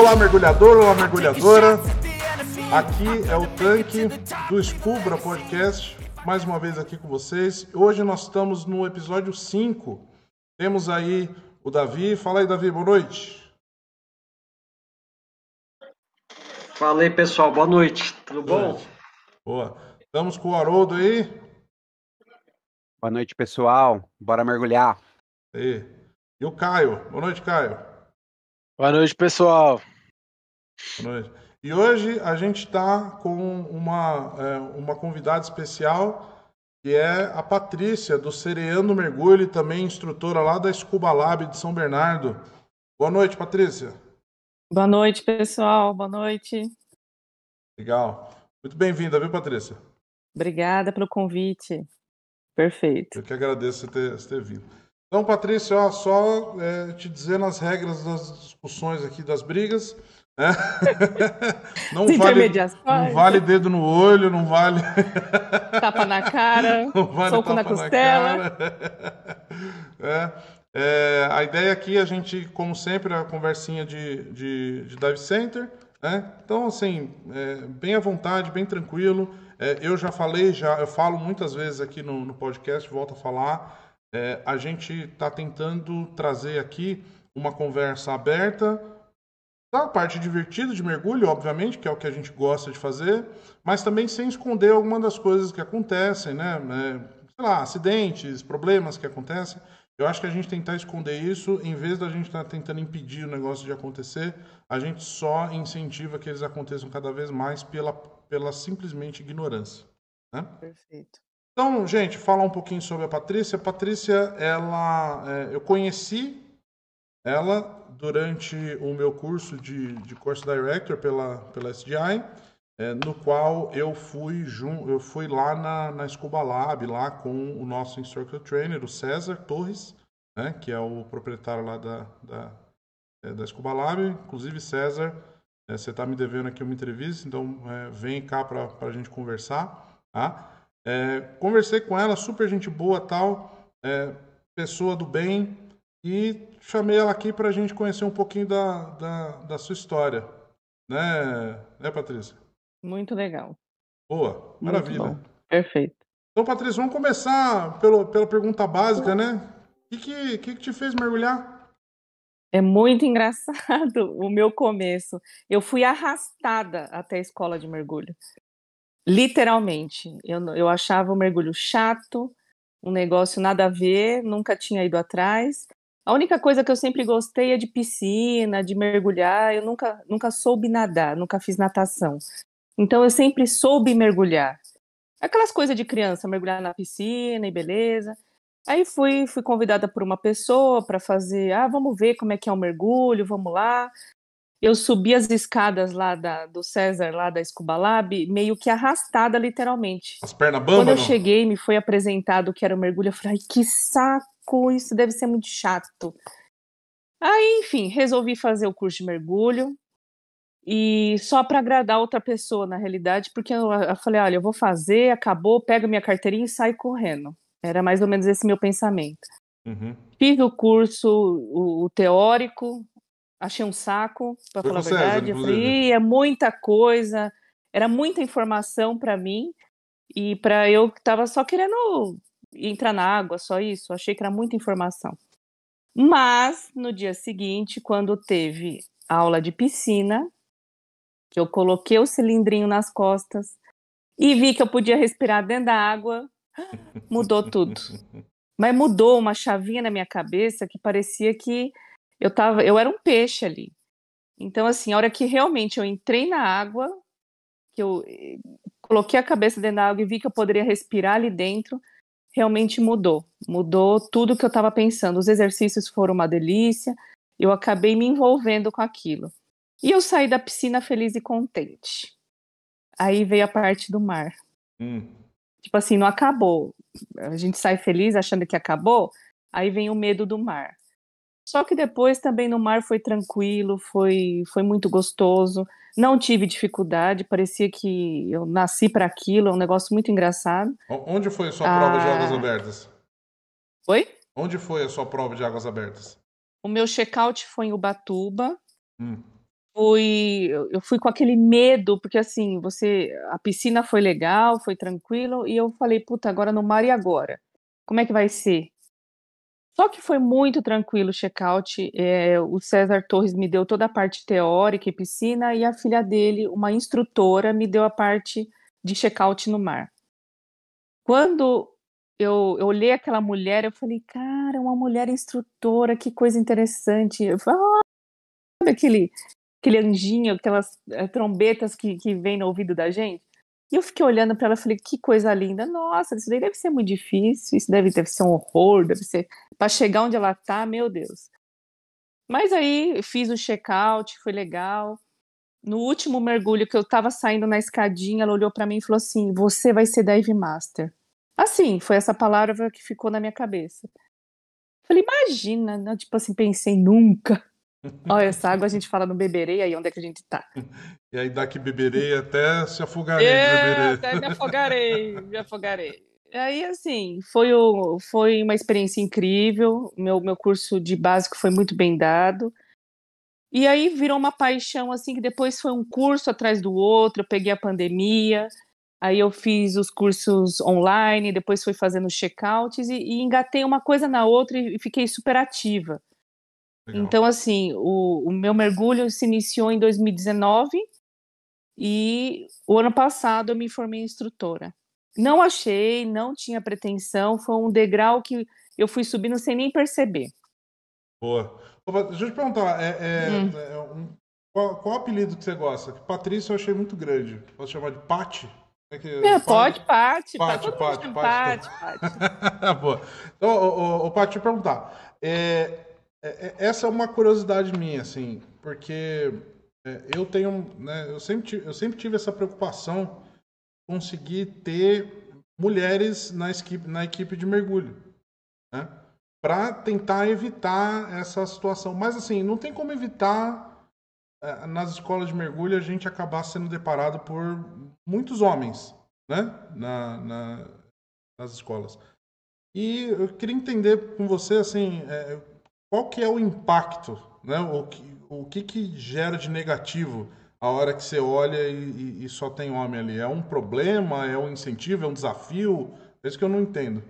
Olá, mergulhador, olá, mergulhadora. Aqui é o tanque do Scubra Podcast, mais uma vez aqui com vocês. Hoje nós estamos no episódio 5. Temos aí o Davi. Fala aí, Davi, boa noite. Fala aí, pessoal, boa noite. Tudo bom? Boa. Estamos com o Haroldo aí. Boa noite, pessoal. Bora mergulhar. Aí. E o Caio. Boa noite, Caio. Boa noite, pessoal. Boa noite. E hoje a gente está com uma, é, uma convidada especial, que é a Patrícia, do Sereando Mergulho, e também instrutora lá da Scuba Lab de São Bernardo. Boa noite, Patrícia. Boa noite, pessoal. Boa noite. Legal. Muito bem-vinda, viu, Patrícia? Obrigada pelo convite. Perfeito. Eu que agradeço você ter, você ter vindo. Então, Patrícia, ó, só é, te dizendo as regras das discussões aqui, das brigas. Né? Não, vale, não vale dedo no olho, não vale. Tapa na cara, vale soco na costela. Na é, é, a ideia aqui, a gente, como sempre, a conversinha de, de, de Dive Center. Né? Então, assim, é, bem à vontade, bem tranquilo. É, eu já falei, já eu falo muitas vezes aqui no, no podcast, volto a falar. É, a gente está tentando trazer aqui uma conversa aberta, da parte divertida de mergulho, obviamente, que é o que a gente gosta de fazer, mas também sem esconder alguma das coisas que acontecem, né? É, sei lá, acidentes, problemas que acontecem. Eu acho que a gente tentar esconder isso, em vez da gente estar tá tentando impedir o negócio de acontecer, a gente só incentiva que eles aconteçam cada vez mais pela, pela simplesmente ignorância. Né? Perfeito. Então, gente, falar um pouquinho sobre a Patrícia. A Patrícia, ela, é, eu conheci ela durante o meu curso de, de Course Director pela, pela SDI, é, no qual eu fui, jun, eu fui lá na, na Scuba Lab, lá com o nosso instructor trainer, o César Torres, né, que é o proprietário lá da, da, é, da Scuba Lab. Inclusive, César, é, você está me devendo aqui uma entrevista, então é, vem cá para a gente conversar. Tá? É, conversei com ela, super gente boa tal, é, pessoa do bem, e chamei ela aqui para a gente conhecer um pouquinho da, da, da, sua história. Né, né, Patrícia? Muito legal. Boa, maravilha. Perfeito. Então, Patrícia, vamos começar pelo, pela pergunta básica, né? O que, que, que te fez mergulhar? É muito engraçado o meu começo. Eu fui arrastada até a escola de mergulho. Literalmente. Eu, eu achava o mergulho chato, um negócio nada a ver, nunca tinha ido atrás. A única coisa que eu sempre gostei é de piscina, de mergulhar. Eu nunca, nunca soube nadar, nunca fiz natação. Então eu sempre soube mergulhar. Aquelas coisas de criança, mergulhar na piscina e beleza. Aí fui, fui convidada por uma pessoa para fazer, ah, vamos ver como é que é o mergulho, vamos lá eu subi as escadas lá da, do César, lá da Scuba Lab, meio que arrastada, literalmente. As pernas bambas? Quando eu não? cheguei, me foi apresentado que era o mergulho, eu falei, ai, que saco, isso deve ser muito chato. Aí, enfim, resolvi fazer o curso de mergulho, e só para agradar outra pessoa, na realidade, porque eu, eu falei, olha, eu vou fazer, acabou, pego minha carteirinha e saio correndo. Era mais ou menos esse meu pensamento. Uhum. Fiz o curso, o, o teórico, achei um saco, para falar a verdade. eu falei, é muita coisa, era muita informação para mim e para eu que estava só querendo entrar na água, só isso. Achei que era muita informação. Mas no dia seguinte, quando teve aula de piscina, que eu coloquei o cilindrinho nas costas e vi que eu podia respirar dentro da água, mudou tudo. Mas mudou uma chavinha na minha cabeça que parecia que eu tava, eu era um peixe ali. Então, assim, a hora que realmente eu entrei na água, que eu eh, coloquei a cabeça dentro da água e vi que eu poderia respirar ali dentro, realmente mudou. Mudou tudo que eu estava pensando. Os exercícios foram uma delícia, eu acabei me envolvendo com aquilo. E eu saí da piscina feliz e contente. Aí veio a parte do mar. Hum. Tipo assim, não acabou. A gente sai feliz achando que acabou, aí vem o medo do mar. Só que depois também no mar foi tranquilo, foi, foi muito gostoso. Não tive dificuldade, parecia que eu nasci para aquilo, é um negócio muito engraçado. Onde foi a sua ah... prova de ah. águas abertas? Oi? Onde foi a sua prova de águas abertas? O meu check-out foi em Ubatuba. Hum. fui, eu fui com aquele medo, porque assim, você, a piscina foi legal, foi tranquilo, e eu falei, puta, agora no mar e agora? Como é que vai ser? Só que foi muito tranquilo o check-out. É, o César Torres me deu toda a parte teórica e piscina, e a filha dele, uma instrutora, me deu a parte de check-out no mar. Quando eu, eu olhei aquela mulher, eu falei, cara, uma mulher instrutora, que coisa interessante. Eu falei, ah, aquele, aquele anjinho, aquelas é, trombetas que, que vem no ouvido da gente. E eu fiquei olhando para ela e falei, que coisa linda. Nossa, isso daí deve ser muito difícil, isso deve, deve ser um horror, deve ser. Para chegar onde ela tá, meu Deus. Mas aí fiz o check-out, foi legal. No último mergulho que eu tava saindo na escadinha, ela olhou para mim e falou assim: Você vai ser dive master. Assim, foi essa palavra que ficou na minha cabeça. Falei, imagina, né? tipo assim, pensei nunca. Olha, essa água a gente fala no beberei, aí onde é que a gente tá? E aí daqui beberei até se afogarei. É, até me afogarei, me afogarei. Aí, assim, foi, o, foi uma experiência incrível. Meu, meu curso de básico foi muito bem dado. E aí virou uma paixão, assim, que depois foi um curso atrás do outro. Eu peguei a pandemia, aí eu fiz os cursos online, depois fui fazendo checkouts e, e engatei uma coisa na outra e fiquei super ativa. Legal. Então, assim, o, o meu mergulho se iniciou em 2019 e o ano passado eu me formei instrutora. Não achei, não tinha pretensão, foi um degrau que eu fui subindo sem nem perceber. Boa. Deixa eu te perguntar, é, é, hum. é um, qual, qual apelido que você gosta? Patrícia eu achei muito grande. Posso chamar de Pati? É, que, é pode, Pati. Pati, Pati, Pati. Boa. Então, ô, ô, Pati, deixa eu perguntar. É, é, é, essa é uma curiosidade minha, assim, porque é, eu tenho, né, eu sempre, tive, eu sempre tive essa preocupação conseguir ter mulheres na equipe, na equipe de mergulho, né, para tentar evitar essa situação. Mas assim, não tem como evitar nas escolas de mergulho a gente acabar sendo deparado por muitos homens, né, na, na nas escolas. E eu queria entender com você, assim, é, qual que é o impacto, né? O que, o que, que gera de negativo a hora que você olha e, e, só tem homem ali? É um problema? É um incentivo? É um desafio? É isso que eu não entendo.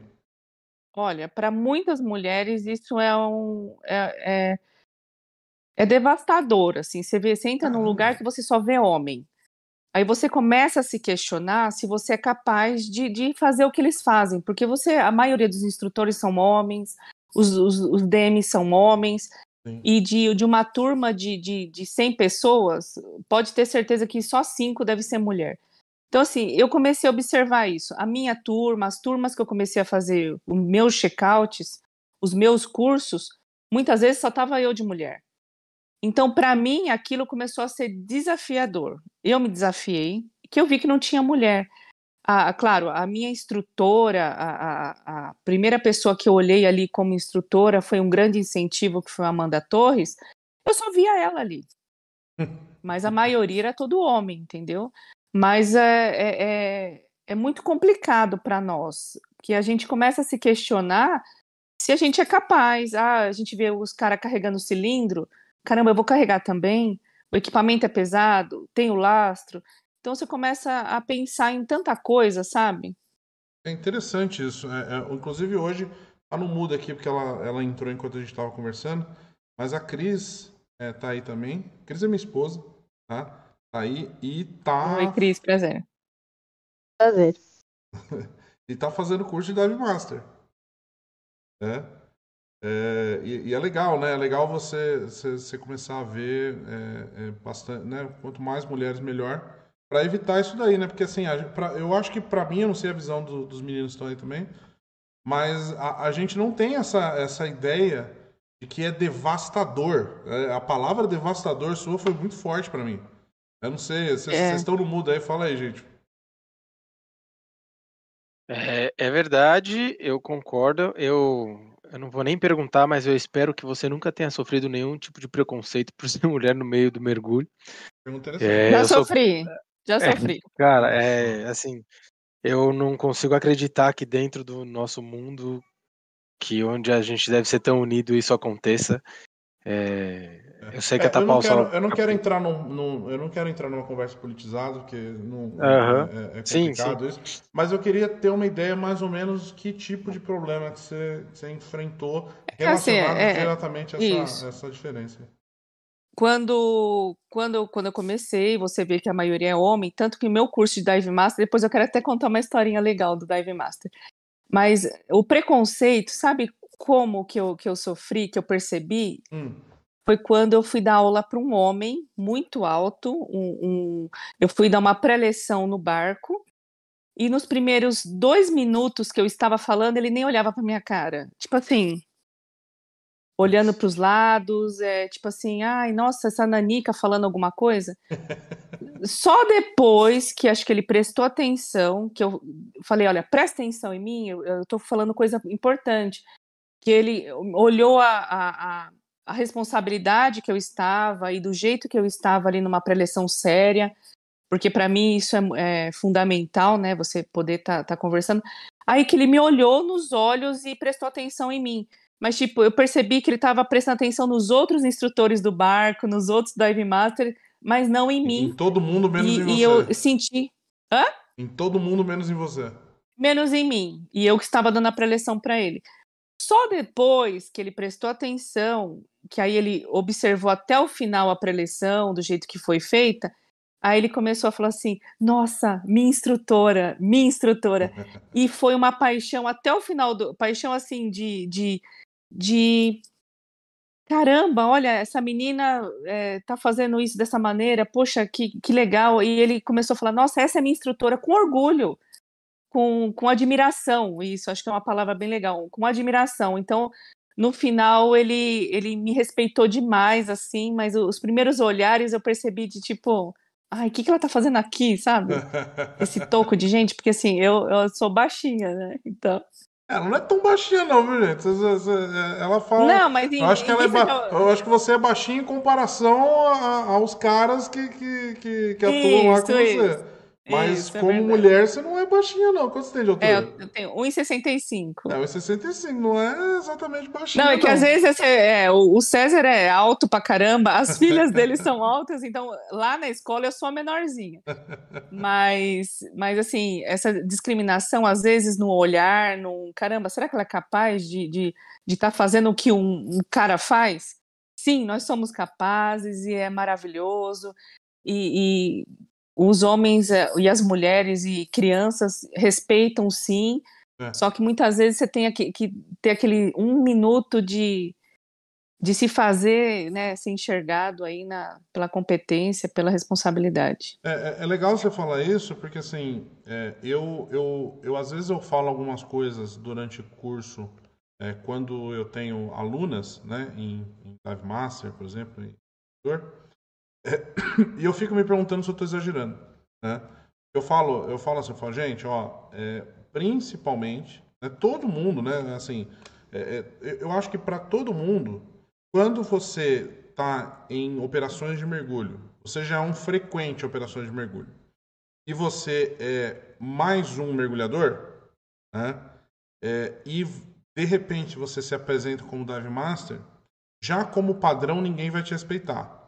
Olha, para muitas mulheres isso é um é, é, é, devastador, assim. Você vê, você entra num lugar que você só vê homem. Aí você começa a se questionar se você é capaz de, de fazer o que eles fazem, porque você, a maioria dos instrutores são homens, os, os, os DMs são homens, Sim. e de, de uma turma de, de, de 100 pessoas, pode ter certeza que só cinco deve ser mulher. Então, assim, eu comecei a observar isso. A minha turma, as turmas que eu comecei a fazer, os meus checkouts, os meus cursos, muitas vezes só estava eu de mulher. Então, para mim, aquilo começou a ser desafiador. Eu me desafiei, que eu vi que não tinha mulher. Ah, claro, a minha instrutora, a, a, a, primeira pessoa que eu olhei ali como instrutora foi um grande incentivo, que foi a Amanda Torres. Eu só via ela ali. Mas a maioria era todo homem, entendeu? Mas é, é, é, é muito complicado para nós, que a gente começa a se questionar se a gente é capaz. Ah, a gente vê os caras carregando cilindro. Caramba, eu vou carregar também. O equipamento é pesado, tem o lastro. Então você começa a pensar em tanta coisa, sabe? É interessante isso. É, é, inclusive hoje, ela não muda aqui porque ela, ela entrou enquanto a gente estava conversando, mas a Cris é, tá aí também. Cris é minha esposa, tá? Tá aí e tá. Oi, Cris, prazer. Prazer. e tá fazendo curso de Dive Master. É. é e, e, é legal, né? É legal você, você, você começar a ver é, é bastante, né? Quanto mais mulheres, melhor para evitar isso daí, né? Porque assim, a, pra, eu acho que para mim, eu não sei a visão do, dos meninos que estão aí também, mas a, a, gente não tem essa, essa ideia de que é devastador. É, a palavra devastador sua foi muito forte para mim. Eu não sei, vocês é. estão no mudo aí, fala aí, gente. É, é verdade, eu concordo. Eu, eu não vou nem perguntar, mas eu espero que você nunca tenha sofrido nenhum tipo de preconceito por ser mulher no meio do mergulho. É, Já sofri. Sou... Já É, sofri. cara, é assim, eu não consigo acreditar que dentro do nosso mundo, que onde a gente deve ser tão unido, isso aconteça. É, eu sei que É, não tapar o sol. quero, eu não quero entrar num, num- eu não quero entrar numa conversa politizada, porque não, Aham. é, é Sim, complicado isso. Mas eu queria ter uma ideia mais ou menos que tipo de problema que você, que você enfrentou assim, relacionado é- diretamente a essa, essa diferença. Quando, quando, quando eu comecei, você vê que a maioria é homem, tanto que o meu curso de Dive Master, depois eu quero até contar uma historinha legal do Dive Master. Mas o preconceito, sabe como que eu, que eu sofri, que eu percebi? Hum. Foi quando eu fui dar aula para um homem muito alto, um, um- eu fui dar uma pré-leção no barco, e nos primeiros dois minutos que eu estava falando, ele nem olhava para minha cara. Tipo assim, olhando para os lados, é, tipo assim, ai, nossa, essa nanica falando alguma coisa. Só depois que acho que ele prestou atenção, que eu falei, olha, presta atenção em mim, eu, tô falando coisa importante. Que ele olhou a, a, a, a responsabilidade que eu estava e do jeito que eu estava ali numa preleção séria, porque para mim isso é, é fundamental, né? Você poder estar tá, tá conversando. Aí que ele me olhou nos olhos e prestou atenção em mim. Mas, tipo, eu percebi que ele estava prestando atenção nos outros instrutores do barco, nos outros dive master, mas não em mim. Em todo mundo menos e, em você. e eu senti Em todo mundo menos em você. menos em mim. E eu que estava dando a preleção para ele. Só depois que ele prestou atenção, que aí ele observou até o final a preleção, do jeito que foi feita, aí ele começou a falar assim: Nossa, minha instrutora, minha instrutora. E foi uma paixão até o final do. Paixão assim de. de, de caramba, olha, essa menina é, tá fazendo isso dessa maneira, poxa, que, que legal. E ele começou a falar: Nossa, essa é minha instrutora, com orgulho com, com admiração, isso acho que é uma palavra bem legal, com admiração. Então, no final, ele, ele me respeitou demais, assim, mas os primeiros olhares eu percebi de tipo, ai, o que, que ela tá fazendo aqui, sabe? Esse toco de gente, porque assim, eu, eu sou baixinha, né? Então. Ela não é tão baixinha, não, viu, gente? Ela fala. Não, mas em, eu acho que ela é ba... eu... eu... acho que você é baixinha em comparação a, aos caras que, que, que, que atuam lá com você. Mas Isso, como é mulher, você não é baixinha, não. Quanto você tem de altura? É, eu tenho 1,65. É, 1,65. Não é exatamente baixinha, Não, é que não. às vezes esse, é, o César é alto pra caramba, as filhas dele são altas, então lá na escola eu sou a menorzinha. Mas, mas assim, essa discriminação, às vezes, no olhar, no caramba, será que ela é capaz de estar de, de tá fazendo o que um, um cara faz? Sim, nós somos capazes e é maravilhoso. E, e os homens e as mulheres e crianças respeitam sim, é. só que muitas vezes você tem que, que, ter aquele um minuto de, de se fazer, né, ser enxergado aí na, pela competência, pela responsabilidade. É, é legal você falar isso, porque assim, é, eu, eu, eu às vezes eu falo algumas coisas durante o curso, é, quando eu tenho alunas, né, em, em Dive Master, por exemplo, em é, e eu fico me perguntando se eu estou exagerando, né? Eu falo, eu falo assim, eu falo, gente, ó, é, principalmente, né, todo mundo, né? Assim, é, eu acho que para todo mundo, quando você está em operações de mergulho, você já é um frequente operações de mergulho, e você é mais um mergulhador, né? É, e de repente você se apresenta como dive master, já como padrão ninguém vai te respeitar.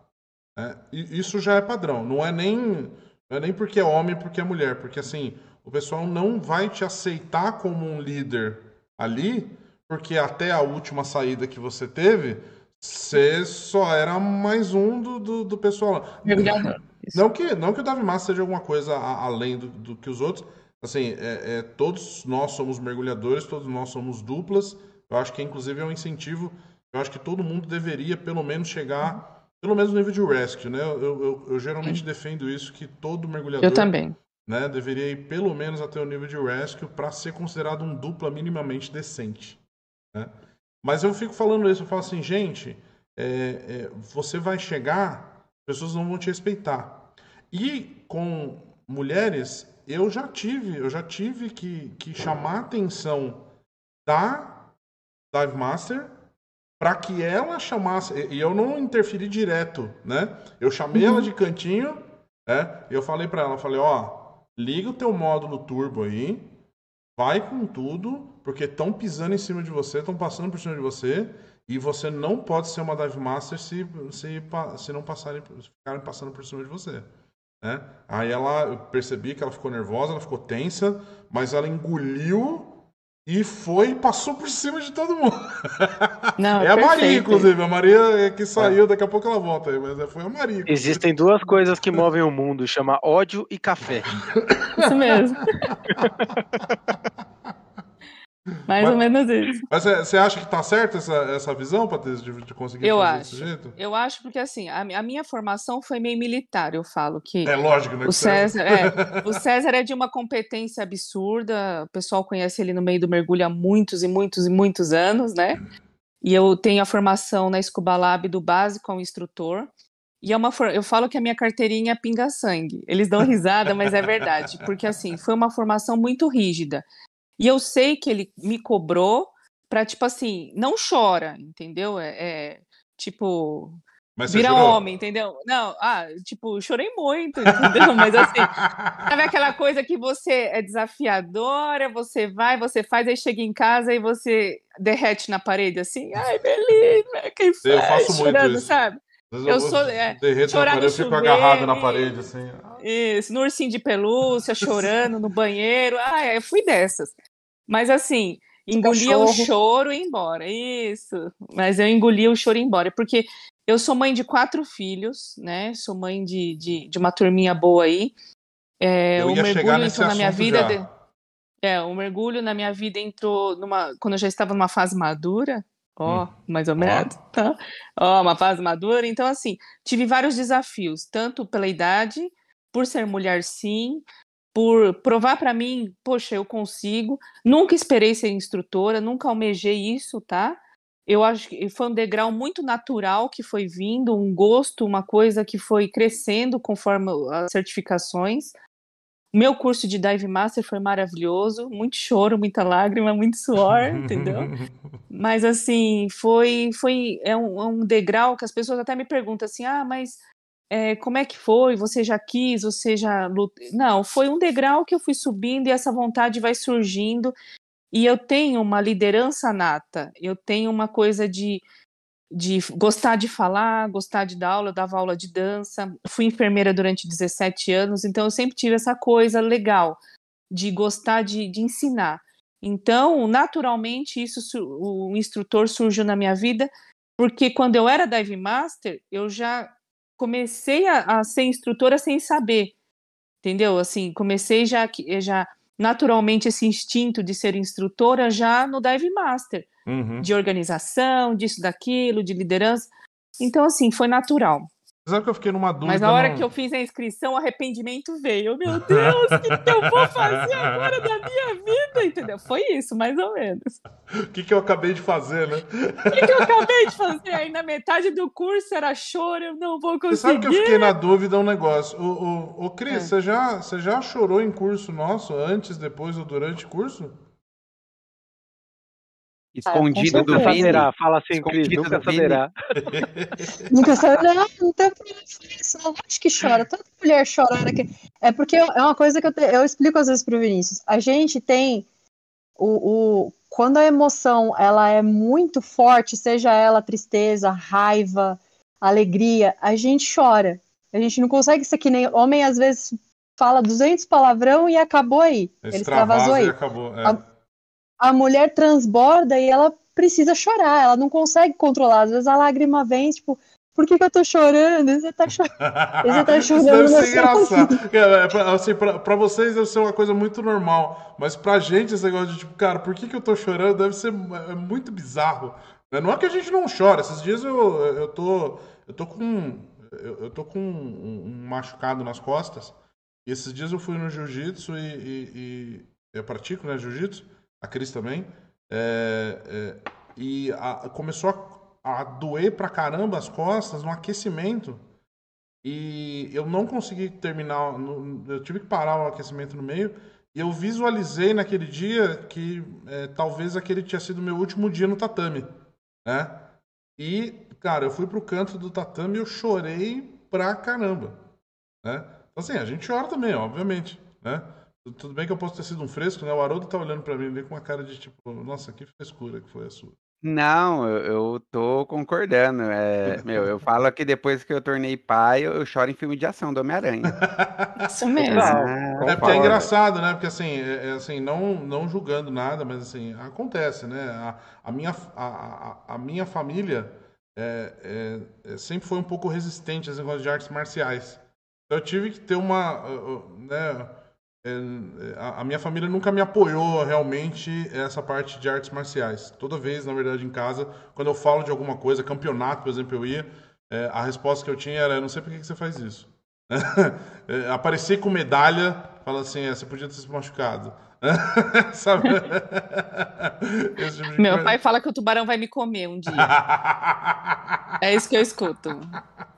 É, isso já é padrão. Não é nem não é nem porque é homem, porque é mulher, porque assim o pessoal não vai te aceitar como um líder ali, porque até a última saída que você teve, você só era mais um do, do, do pessoal. Não que não que o Davi Massa seja alguma coisa a, além do, do, que os outros. Assim, é, é, todos nós somos mergulhadores, todos nós somos duplas. Eu acho que inclusive é um incentivo. Eu acho que todo mundo deveria pelo menos chegar pelo menos no nível de rescue, né? Eu, eu, eu geralmente Sim. defendo isso, que todo mergulhador eu também. Né, deveria ir pelo menos até o nível de rescue para ser considerado um dupla minimamente decente. Né? Mas eu fico falando isso, eu falo assim, gente, é, é, você vai chegar, as pessoas não vão te respeitar. E com mulheres, eu já tive, eu já tive que, que chamar a atenção da Dive Master para que ela chamasse, e eu não interferi direto, né? Eu chamei uhum. ela de cantinho, né? Eu falei para ela, falei, ó, liga o teu módulo turbo aí, vai com tudo, porque estão pisando em cima de você, estão passando por cima de você, E você não pode ser uma Dive Master se, se, se não passarem, se ficarem passando por cima de você. Né? Aí ela, eu percebi que ela ficou nervosa, ela ficou tensa, mas ela engoliu e foi e passou por cima de todo mundo. Não, é a Maria, perfeito. inclusive. A Maria é que saiu, daqui a pouco ela volta aí, mas foi a Maria. inclusive. Existem duas coisas que movem o mundo, chama ódio e café. Isso mesmo. Mais Mas- ou menos isso. Mas você acha que tá certa essa, essa visão, Patrícia, de, de conseguir Eu fazer acho. desse jeito? Eu acho porque assim, a, a minha formação foi meio militar, eu falo que É lógico, né? o César, é, o César é de uma competência absurda, o pessoal conhece ele no meio do mergulho há muitos e muitos e muitos anos, né? E eu tenho a formação na Scuba Lab do básico ao instrutor. E é uma for- eu falo que a minha carteirinha é pinga-sangue. Eles dão risada, mas é verdade, porque assim, foi uma formação muito rígida. E eu sei que ele me cobrou para tipo assim, não chora, entendeu? É, é, tipo, Mas vira jurou? homem, entendeu? Não, ah, tipo, chorei muito, entendeu? Mas assim, sabe aquela coisa que você é desafiadora, você vai, você faz, aí chega em casa e você derrete na parede, assim, ai, beleza, quem Eu faz, faço muito chorando, isso. sabe? Vezes eu sou- é, derreto na chorar parede, eu fico chuveiro, agarrado na parede, assim. Isso, no ursinho de pelúcia, chorando no banheiro, ai, eu fui dessas. Mas assim, engolia o choro e ia embora, isso. Mas eu engolia o choro e ia embora, porque eu sou mãe de quatro filhos, né? Sou mãe de, de, de uma turminha boa aí. É, eu o mergulho entrou na minha vida. de- É, o mergulho na minha vida entrou numa. Quando eu já estava numa fase madura, ó, Hum. mais ou menos, tá? Ó, uma fase madura. Então, assim, tive vários desafios, tanto pela idade, por ser mulher, sim, por provar para mim, poxa, eu consigo. Nunca esperei ser instrutora, nunca almejei isso, tá? Eu acho que foi um degrau muito natural que foi vindo, um gosto, uma coisa que foi crescendo conforme as certificações. Meu curso de Dive Master foi maravilhoso, muito choro, muita lágrima, muito suor, entendeu? Mas assim, foi, foi é um, é um degrau que as pessoas até me perguntam assim, ah, mas é, como é que foi? Você já quis? Você já. Não, foi um degrau que eu fui subindo e essa vontade vai surgindo. E eu tenho uma liderança nata, eu tenho uma coisa de, de gostar de falar, gostar de dar aula, eu dava aula de dança, fui enfermeira durante 17 anos, então eu sempre tive essa coisa legal de gostar de, de ensinar. Então, naturalmente, isso o instrutor surgiu na minha vida, porque quando eu era dive master, eu já comecei a, a ser instrutora sem saber, entendeu? Assim, comecei já já naturalmente esse instinto de ser instrutora já no dive master, Uhum. de organização, disso, daquilo, de liderança. Então, assim, foi natural. Sabe que eu fiquei numa dúvida. Mas na hora não- que eu fiz a inscrição, o arrependimento veio. Meu Deus, o que, que eu vou fazer agora da minha vida? Entendeu? Foi isso, mais ou menos. O que, que eu acabei de fazer, né? O que, que eu acabei de fazer? Aí na metade do curso era choro, eu não vou Você conseguir. sabe que eu fiquei na dúvida um negócio. O, o, o Cris, É. você, já, você já chorou em curso nosso, antes, depois ou durante curso? Escondido do certeza. Vini. Saberá, fala assim, Cris, Escondido nunca do Vini. saberá. Nunca sabe, não, não tem problema isso, não acho que chora. Toda mulher chora. hora que- É porque é uma coisa que eu, te- eu explico às vezes pro Vinícius. A gente tem o, o- Quando a emoção ela é muito forte, seja ela tristeza, raiva, alegria, a gente chora. A gente não consegue ser que nem homem, às vezes fala 200 palavrão e acabou aí. Ele extravasou Extravasa e aí. acabou. é. A- a mulher transborda e ela precisa chorar, ela não consegue controlar. Às vezes a lágrima vem, tipo, por que, que eu tô chorando? Você tá chorando. Você tá Isso chorando deve na ser engraçado. É, é, pra- assim, pra, pra vocês deve ser uma coisa muito normal. Mas pra gente, esse negócio de tipo, cara, por que, que eu tô chorando? Deve ser é muito bizarro. né? Não é que a gente não chora. Esses dias eu, eu tô. Eu tô com. Eu, eu tô com um, um machucado nas costas. E esses dias eu fui no jiu-jitsu e, e- e eu pratico, né, jiu-jitsu. A Cris também. É, é, e a- começou a, a doer pra caramba as costas no aquecimento. E eu não consegui terminar, no- eu tive que parar o aquecimento no meio. E eu visualizei naquele dia que é, talvez aquele tinha sido meu último dia no tatame, né? E, cara, eu fui pro canto do tatame e eu chorei pra caramba, né? Então, assim, a gente chora também, obviamente, né? Tu- Tudo bem que eu posso ter sido um fresco, né? O Haroldo tá olhando pra mim ali com uma cara de tipo, nossa, que frescura que foi a sua. Não, eu, eu tô concordando. É, meu, eu falo que depois que eu tornei pai, eu, eu choro em filme de ação do Homem-Aranha. Isso mesmo. Ah, É porque é engraçado, né? Porque assim, é, é assim, não, não julgando nada, mas assim, acontece, né? A, a minha, a, a, a minha família é, é, é, sempre foi um pouco resistente às negócios de artes marciais. Então eu tive que ter uma. uh, uh, Né, a, a minha família nunca me apoiou realmente essa parte de artes marciais. Toda vez, na verdade, em casa, quando eu falo de alguma coisa, campeonato, por exemplo, eu ia, é, a resposta que eu tinha era: eu não sei por que você faz isso. É, aparecer com medalha, fala assim, é, você podia ter se machucado. Sabe? Esse tipo de Meu coisa. pai fala que o tubarão vai me comer um dia. É isso que eu escuto.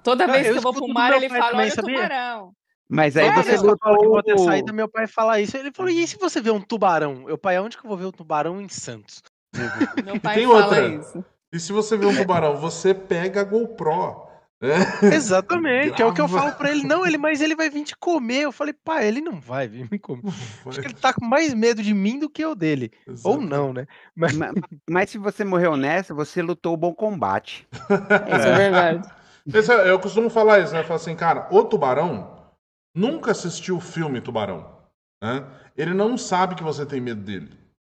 Toda vez eu que eu vou pro mar, ele fala, também, olha o tubarão. Mas aí É, você vez que eu vou ter saída, meu pai fala isso. Ele falou: e se você ver um tubarão? Eu, pai, aonde que eu vou ver um tubarão em Santos? Meu pai tem fala outra. isso. E se você vê um tubarão, você pega a GoPro. né? Exatamente, é o que eu falo pra ele. Não, ele, mas ele vai vir te comer. Eu falei, pai, ele não vai vir me comer. Acho que ele tá com mais medo de mim do que eu dele. Ou não, né? Mas Ma- Mas se você morreu nessa, você lutou o bom combate. Isso é verdade. Esse é- eu costumo falar isso, né? Eu falo assim, cara, o tubarão nunca assistiu o filme Tubarão. né? Ele não sabe que você tem medo dele.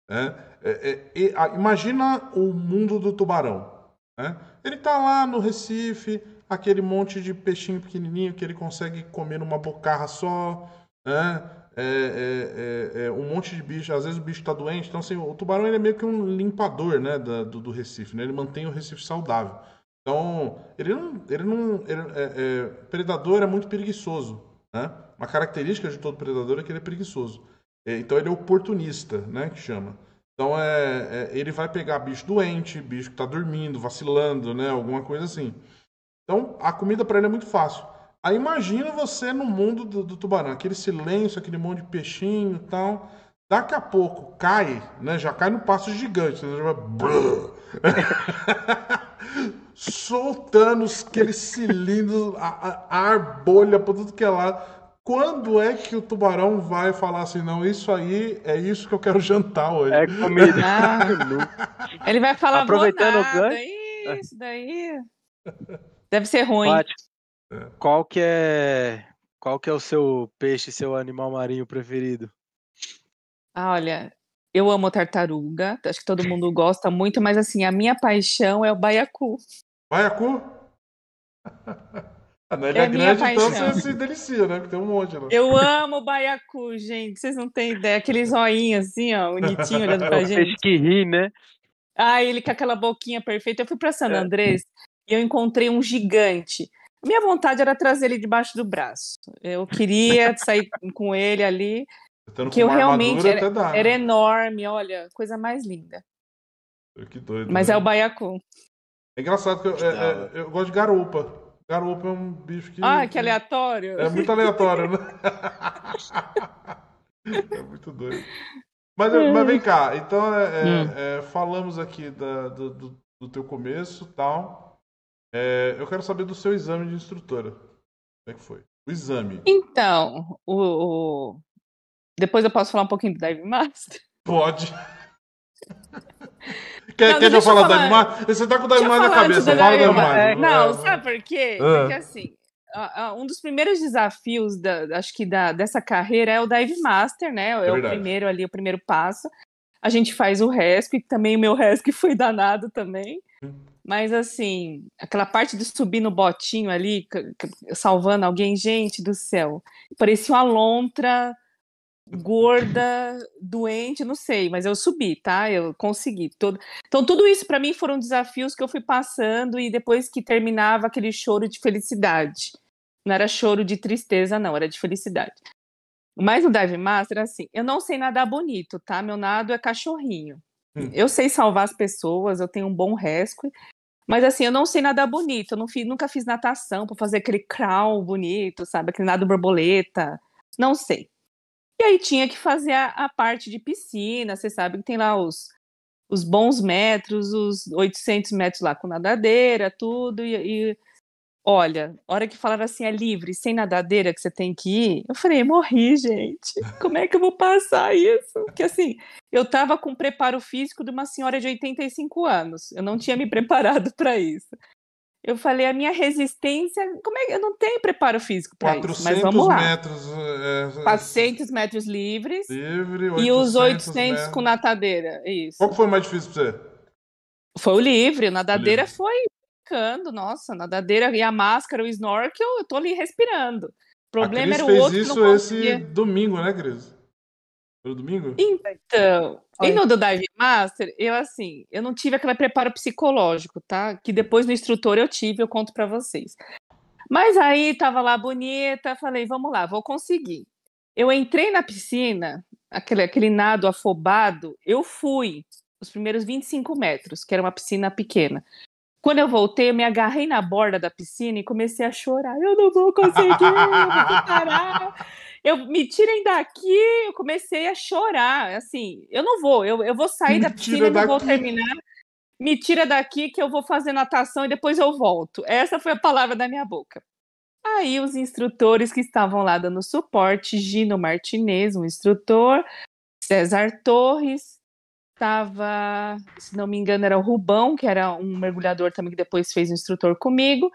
né? É, é, a- imagina o mundo do tubarão. né? Ele tá lá no Recife, aquele monte de peixinho pequenininho que ele consegue comer numa bocarra só. né? É, é, é, é, um monte de bicho, às vezes o bicho tá doente. Então, assim, o tubarão ele é meio que um limpador né, da- do, do Recife. Né? Ele mantém o Recife saudável. Então, ele não. Ele não ele, é, é, predador é muito preguiçoso. Né? Uma característica de todo predador é que ele é preguiçoso. É, então, ele é oportunista, né? Que chama. Então, é, é, ele vai pegar bicho doente, bicho que está dormindo, vacilando, né? Alguma coisa assim. Então, a comida para ele é muito fácil. Aí, imagina você no mundo do, do tubarão, aquele silêncio, aquele monte de peixinho tal. Daqui a pouco cai, né? Já cai no passo gigante. Brrr. soltando os- aqueles cilindros, a, a- ar bolha por tudo que é lado. Quando é que o tubarão vai falar assim, não, isso aí é isso que eu quero jantar hoje? é comida. Ah, ele vai falar, Aproveitando o nada, gancho- Isso daí. Deve ser ruim. Paty, qual que é. Qual que é o seu peixe, seu animal marinho preferido? Ah, olha, eu amo tartaruga. Acho que todo mundo gosta muito, mas assim, a minha paixão é o baiacu. Baiacu? Ah, Na É Ilha minha Grande, então, paixão. você se delicia, né? Porque tem um monte lá. Eu amo o baiacu, gente. Vocês não têm ideia. Aquele zoinho assim, ó, bonitinho olhando É pra o gente. peixe que ri, né? Ah, ele com aquela boquinha perfeita. Eu fui para É. San Andrés e eu encontrei um gigante. Minha vontade era trazer ele debaixo do braço. Eu queria sair com ele ali, que eu realmente até dá. né? era enorme, olha, coisa mais linda. Que doido. Mas né? é o baiacu. É engraçado que eu, é- é- eu gosto de garupa. Garupa é um bicho que. Ah, que aleatório. É muito aleatório, né? é muito doido. Mas, mas vem cá, então é, é, Hum. é, falamos aqui da- do, do, do teu começo e tal. É, eu quero saber do seu exame de instrutora. Como é que foi? O exame. Então, o, o- depois eu posso falar um pouquinho do Dive Master? Pode. Quer, Não, quer já falar do falar. Dive Master? Você tá com o Master na cabeça, fala Master. Master. Não, É, sabe por quê? Ah. Porque assim, um dos primeiros desafios da, acho que da, dessa carreira é o Dive Master, né? É, o primeiro ali, o primeiro passo. A gente faz o rescue, também o meu rescue foi danado também. Mas assim, aquela parte de subir no botinho ali, salvando alguém, gente do céu. Parecia uma lontra gorda, doente, não sei, mas eu subi, tá? Eu consegui. Todo... Então, tudo isso para mim foram desafios que eu fui passando e depois que terminava aquele choro de felicidade. Não era choro de tristeza, não, era de felicidade. Mas no Dive Master, assim, eu não sei nadar bonito, tá? Meu nado é cachorrinho. Hum. Eu sei salvar as pessoas, eu tenho um bom rescue, mas assim, eu não sei nadar bonito, eu fiz, nunca fiz natação para fazer aquele crawl bonito, sabe? Aquele nado borboleta. Não sei. E aí tinha que fazer a, a parte de piscina, você sabe que tem lá os, os bons metros, os 800 metros lá com nadadeira, tudo, e, e Olha, hora que falaram assim, é livre, sem nadadeira que você tem que ir, eu falei, morri, gente. Como é que eu vou passar isso? Porque assim, eu tava com preparo físico de uma senhora de 85 anos. Eu não tinha me preparado para isso. Eu falei, a minha resistência, como é que eu não tenho preparo físico para isso? Mas vamos lá. metros. É, 400 metros livres. Livre, 800 e os 800 metros. com natadeira, isso. Qual foi mais difícil pra você? Foi o livre, a nadadeira livre. foi brincando, nossa, nadadeira e a máscara, o snorkel, eu tô ali respirando. O problema era o fez outro que isso esse domingo, né, Cris? Foi domingo? Então, E no do Dive Master, eu assim, eu não tive aquele preparo psicológico, tá? Que depois no instrutor eu tive, eu conto pra vocês. Mas aí tava lá bonita, falei, vamos lá, vou conseguir. Eu entrei na piscina, aquele, aquele nado afobado, eu fui os primeiros 25 metros, que era uma piscina pequena. Quando eu voltei, eu me agarrei na borda da piscina e comecei a chorar. Eu não vou conseguir, eu vou parar. Eu, me tirem daqui, eu comecei a chorar. Assim, eu não vou, eu, eu vou sair da Me piscina tira e não vou terminar. Me tira daqui que eu vou fazer natação e depois eu volto. Essa foi a palavra da minha boca. Aí os instrutores que estavam lá dando suporte, Gino Martinez, um instrutor, César Torres, estava, se não me engano, era o Rubão, que era um mergulhador também que depois fez um instrutor comigo.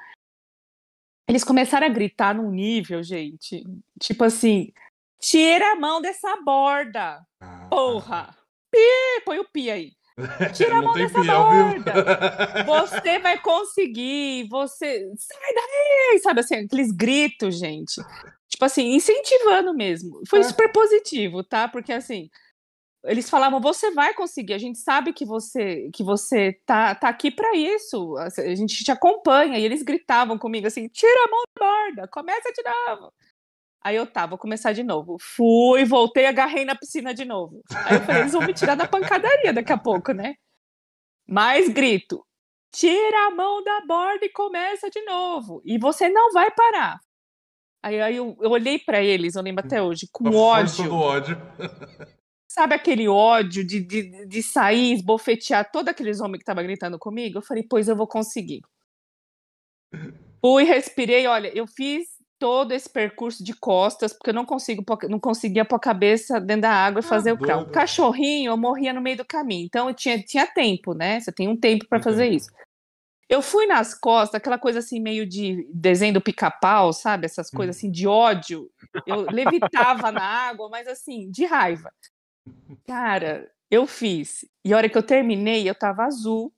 Eles começaram a gritar num nível, gente, tipo assim, tira a mão dessa borda, Ah, porra! Pi, põe o pi aí. Tira a mão dessa pi borda. Você vai conseguir, você sai daí, sabe assim, aqueles gritos, gente. Tipo assim, incentivando mesmo. Foi É. super positivo, tá? Porque assim, eles falavam, você vai conseguir, a gente sabe que você que você tá, tá aqui para isso, a gente te acompanha. E eles gritavam comigo assim: tira a mão da borda, começa de novo. Aí eu tá, vou começar de novo. Fui, voltei, agarrei na piscina de novo. Aí eu falei, eles vão me tirar da pancadaria daqui a pouco, né? Mais grito. Tira a mão da borda e começa de novo. E você não vai parar. Aí, aí eu, eu olhei para eles, eu lembro até hoje, com ódio. do ódio. Sabe aquele ódio de, de, de sair, esbofetear todos aqueles homens que estavam gritando comigo? Eu falei, pois eu vou conseguir. Fui, respirei, olha, eu fiz todo esse percurso de costas, porque eu não consigo, não conseguia pôr a cabeça dentro da água e fazer o crawl. Cachorrinho, eu morria no meio do caminho. Então eu tinha, tinha tempo, né? Você tem um tempo para fazer tempo. isso. Eu fui nas costas, aquela coisa assim, meio de desenho do pica-pau, sabe? Essas coisas assim de ódio. Eu levitava na água, mas assim, de raiva. Cara, eu fiz. E a hora que eu terminei, eu tava azul.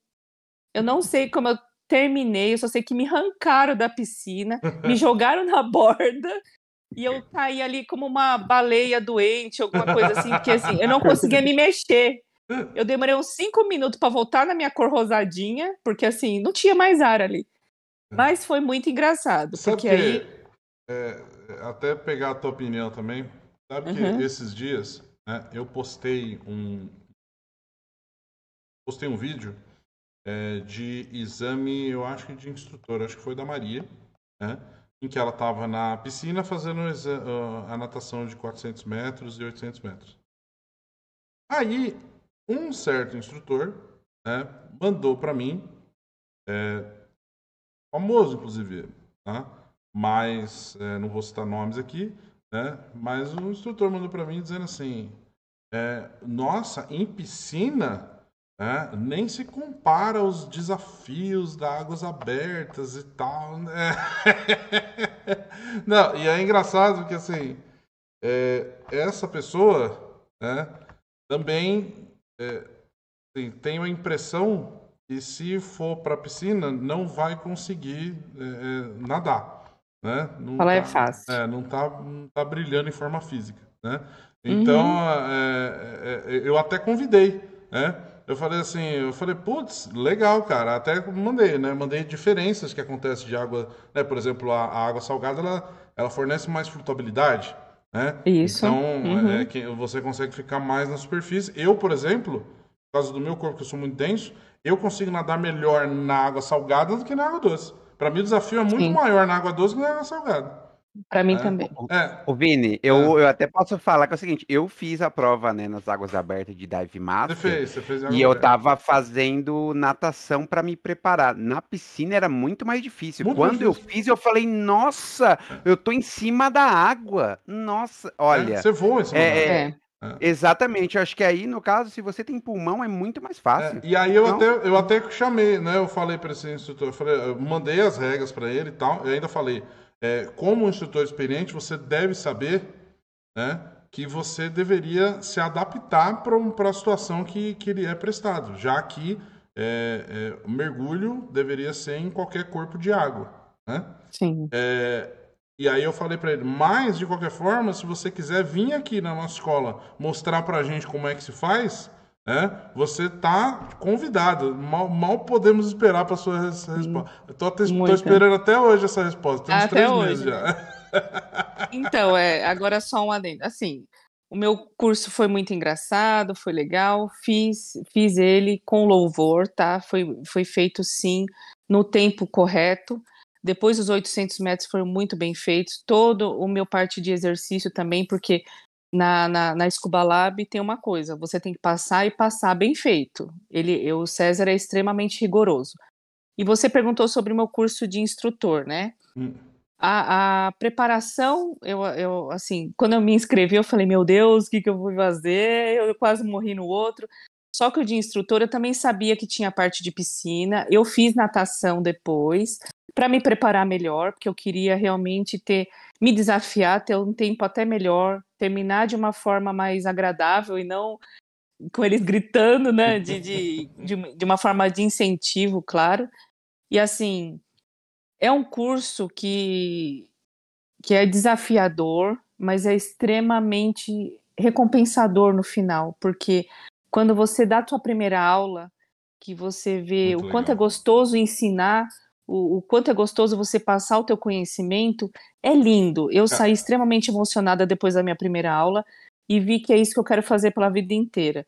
Eu não sei como eu terminei, eu só sei que me arrancaram da piscina, me jogaram na borda e eu caí ali como uma baleia doente, alguma coisa assim, porque assim, eu não conseguia me mexer. Eu demorei uns cinco minutos para voltar na minha cor rosadinha, porque assim, não tinha mais ar ali. Mas foi muito engraçado, Sabe porque que, aí. é, até pegar a tua opinião também, sabe que Uhum. esses dias né, eu postei um postei um vídeo é, de exame, eu acho que de instrutor, acho que foi da Maria, né, em que ela estava na piscina fazendo a natação de 400 metros e 800 metros. Aí, um certo instrutor né, mandou para mim, é, famoso inclusive, tá? mas é, não vou citar nomes aqui, né? Mas o instrutor mandou para mim dizendo assim: é, Nossa, em piscina né, nem se compara aos desafios da águas abertas e tal. né? não, e é engraçado porque assim é, essa pessoa né, também é, assim, tem a impressão que se for para a piscina não vai conseguir é, é, nadar. Né? Não Falar é tá- fácil. é, não tá, não tá brilhando em forma física, né? Então, Uhum. é, é, é, eu até convidei, né? Eu falei assim, eu falei, putz, legal, cara. Até mandei, né? Mandei diferenças que acontecem de água, né? Por exemplo, a, a água salgada, ela, ela fornece mais flutuabilidade, né? Isso. Então, Uhum. é, que você consegue ficar mais na superfície. Eu, por exemplo, por causa do meu corpo, que eu sou muito denso, eu consigo nadar melhor na água salgada do que na água doce. Para mim, o desafio é muito Sim. maior na água doce que na água salgada. Para mim É. também. É, Ô, Vini, eu, eu até posso falar que é o seguinte, eu fiz a prova, né, nas águas abertas de Dive você Master. fez, você fez E eu tava fazendo natação para me preparar. Na piscina era muito mais difícil. Muito Quando mais eu difícil. fiz, eu falei, nossa, eu tô em cima da água. Nossa, olha. É, você voa em cima é, da água. É. Exatamente, eu acho que aí, no caso, se você tem pulmão, é muito mais fácil. É, e aí eu Não? até, eu até chamei, né? Eu falei para esse instrutor, eu, falei, eu mandei as regras para ele e tal. Eu ainda falei, é, como instrutor experiente, você deve saber, né? Que você deveria se adaptar para a situação que, que ele é prestado, já que é, é, o mergulho deveria ser em qualquer corpo de água, né? Sim. É, e aí eu falei para ele, mas de qualquer forma, se você quiser vir aqui na nossa escola mostrar pra gente como é que se faz, né? Você tá convidado. Mal, mal podemos esperar para sua res- resposta. Eu tô, até- tô Muito. esperando até hoje essa resposta. Tem uns Até três hoje, meses já. Então, é, agora só um adendo. Assim, o meu curso foi muito engraçado, foi legal, fiz, fiz ele com louvor, tá? Foi, foi feito sim no tempo correto. Depois os 800 metros foram muito bem feitos. Todo o meu parte de exercício também, porque na, na, na Scuba Lab tem uma coisa, você tem que passar e passar bem feito. Ele, o César é extremamente rigoroso. E você perguntou sobre o meu curso de instrutor, né? Hum. A, a preparação, eu, eu, assim, quando eu me inscrevi, eu falei, meu Deus, o que, que eu vou fazer? Eu quase morri no outro. Só que o de instrutor, eu também sabia que tinha parte de piscina. Eu fiz natação depois, para me preparar melhor, porque eu queria realmente ter, me desafiar, ter um tempo até melhor, terminar de uma forma mais agradável e não com eles gritando, né? De, de, de, de uma forma de incentivo, claro. E assim, é um curso que, que é desafiador, mas é extremamente recompensador no final, porque quando você dá a tua primeira aula, que você vê Muito o quanto é legal. gostoso ensinar, o, o quanto é gostoso você passar o teu conhecimento, é lindo. Eu saí extremamente emocionada depois da minha primeira aula e vi que é isso que eu quero fazer pela vida inteira.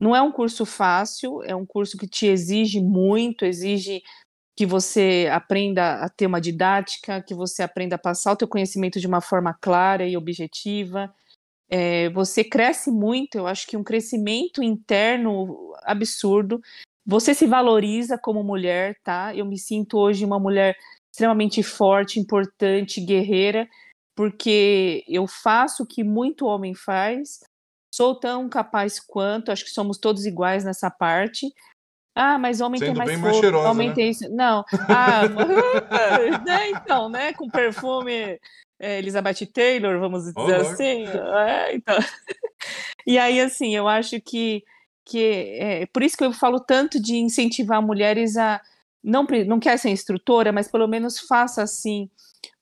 Não é um curso fácil, é um curso que te exige muito, exige que você aprenda a ter uma didática, que você aprenda a passar o teu conhecimento de uma forma clara e objetiva. É, você cresce muito, eu acho que um crescimento interno absurdo. Você se valoriza como mulher, tá? Eu me sinto hoje uma mulher extremamente forte, importante, guerreira, porque eu faço o que muito homem faz, sou tão capaz quanto, acho que somos todos iguais nessa parte. Ah, mas homem tem Sendo mais bem mais força, cheirosa, homem né? tem isso. Não, ah, né, então, né, com perfume é, Elizabeth Taylor, vamos dizer louco. assim. É, então. E aí, assim, eu acho que, que é por isso que eu falo tanto de incentivar mulheres a não, não quer ser instrutora, mas pelo menos faça assim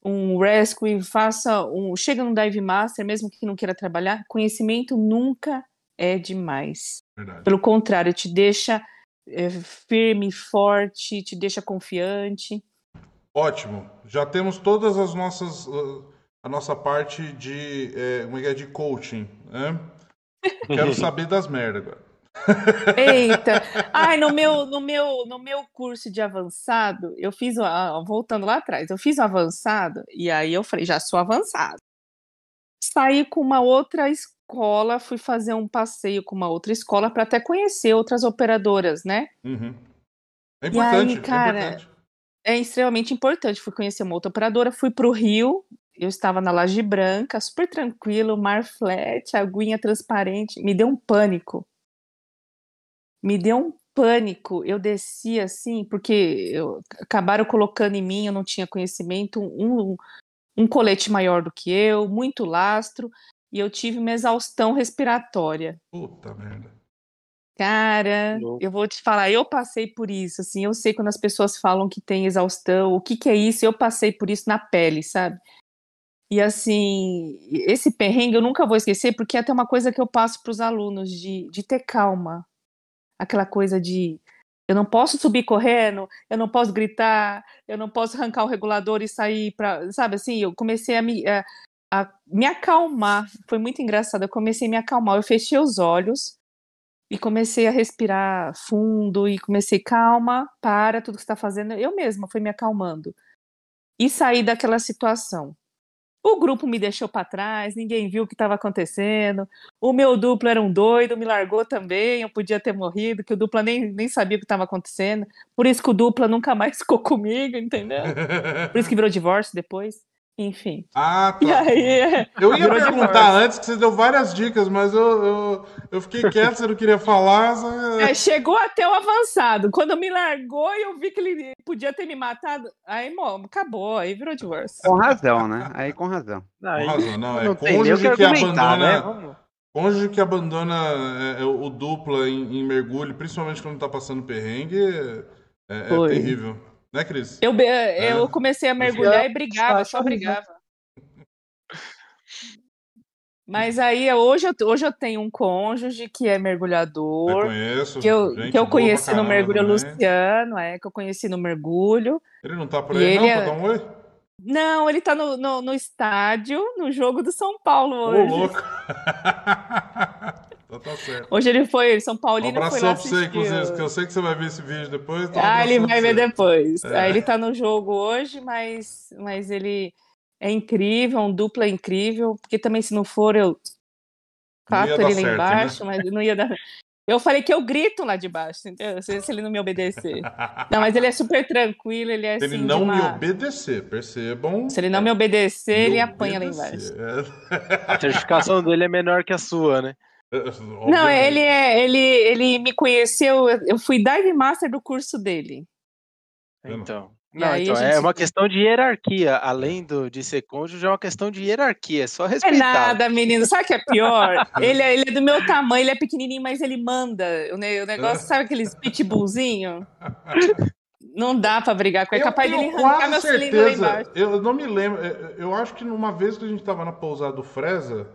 um rescue, faça um. Chega no Dive Master, mesmo que não queira trabalhar, conhecimento nunca é demais. Verdade. Pelo contrário, te deixa é, firme, forte, te deixa confiante. Ótimo. Já temos todas as nossas. uh, a nossa parte de. é, como é que é? De coaching. Né? Quero saber das merdas agora. Eita! Ai, no meu, no meu, no meu curso de avançado, eu fiz, ah, voltando lá atrás, eu fiz o avançado e aí eu falei, já sou avançado. Saí com uma outra escola, fui fazer um passeio com uma outra escola para até conhecer outras operadoras, né? Uhum. É E aí, importante, cara, é importante. É extremamente importante. Fui conhecer uma outra operadora, fui para o Rio, eu estava na Laje Branca, super tranquilo, mar flat, aguinha transparente, me deu um pânico. Me deu um pânico. Eu desci assim, porque eu- acabaram colocando em mim, eu não tinha conhecimento, um, um colete maior do que eu, muito lastro, e eu tive uma exaustão respiratória. Puta merda. Cara, Louco. eu vou te falar, eu passei por isso, assim, eu sei quando as pessoas falam que tem exaustão, o que que é isso, eu passei por isso na pele, sabe? E assim, esse perrengue eu nunca vou esquecer, porque é até uma coisa que eu passo para os alunos, de, de ter calma. Aquela coisa de, eu não posso subir correndo, eu não posso gritar, eu não posso arrancar o regulador e sair para, sabe assim, eu comecei a me, a, a me acalmar, foi muito engraçado, eu comecei a me acalmar, eu fechei os olhos, e comecei a respirar fundo e comecei, calma, para tudo que está fazendo. Eu mesma fui me acalmando. E saí daquela situação. O grupo me deixou para trás, ninguém viu o que estava acontecendo. O meu duplo era um doido, me largou também. Eu podia ter morrido, que o dupla nem, nem sabia o que estava acontecendo. Por isso que o dupla nunca mais ficou comigo, entendeu? Por isso que virou divórcio depois. Enfim. Ah, E tá. aí, Eu ia virou perguntar antes que você deu várias dicas, mas eu, eu, eu fiquei quieto, você não queria falar. só- É, chegou até o avançado. Quando me largou e eu vi que ele podia ter me matado, aí, mo, acabou, aí virou divórcio. Com razão, né? Aí com razão. Com Aí razão, não, é não o cônjuge que abandona. né? Vamos- Cônjuge que abandona é, é, o dupla em, em mergulho, principalmente quando tá passando perrengue, é, é terrível. Né, Cris? Eu, be- eu comecei a mergulhar e brigava, Só brigava. Mas aí, hoje eu, hoje eu tenho um cônjuge que é mergulhador, Reconheço. que eu, gente que eu conheci no caramba mergulho também. Luciano, é, que eu conheci no mergulho. Ele não tá por aí, não, ele pra é- dar um oi? Não, ele tá no, no, no estádio, no jogo do São Paulo Ô, hoje. louco. então tá certo. Hoje ele foi, São Um Paulino foi lá abração pra você, assistir. inclusive, o- que eu sei que você vai ver esse vídeo depois. então um Ah, ele abração vai ver você. depois. É. Aí ele tá no jogo hoje, mas, mas ele é incrível, um dupla incrível, porque também se não for eu cato dar ele lá certo, né? embaixo, mas não ia dar. Eu falei que eu grito lá de baixo, entendeu? Se, se ele não me obedecer. Não, mas ele é super tranquilo, ele é Se assim. ele de não me uma- obedecer, percebam. Se ele não me obedecer, ele Me apanha lá embaixo. obedecer. A certificação dele é menor que a sua, né? É, Não, ele é, ele, ele me conheceu, eu fui dive master do curso dele. Vendo? Então. Não, então é gente- uma questão de hierarquia. Além do, de ser cônjuge, é uma questão de hierarquia. É só É respeitar. nada, menino. Sabe o que é pior? Ele, é- ele é do meu tamanho, ele é pequenininho, mas ele manda. O, ne- o negócio, sabe aqueles pitbullzinho? Não dá pra brigar com ele. É Eu capaz de arrancar meu cilindro lá embaixo. Eu não me lembro. eu- Eu acho que numa vez que a gente tava na pousada do Fresa,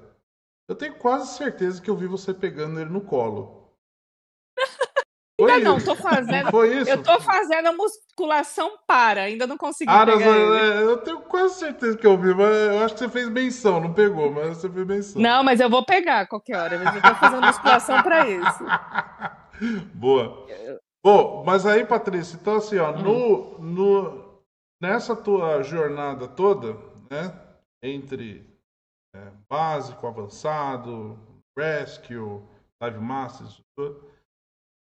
eu tenho quase certeza que eu vi você pegando ele no colo. Foi Ainda não, tô fazendo. Foi isso? Eu tô fazendo a musculação para, ainda não consegui Ah, pegar ele. é, eu tenho quase certeza que eu vi, mas eu acho que você fez menção, não pegou, mas você fez menção. Não, mas eu vou pegar a qualquer hora. Mas eu tô fazendo musculação pra isso. Boa. Bom, mas aí, Patrícia, então assim, ó, Hum. no, no, nessa tua jornada toda, né, entre é, básico, avançado, rescue, live masters, tudo,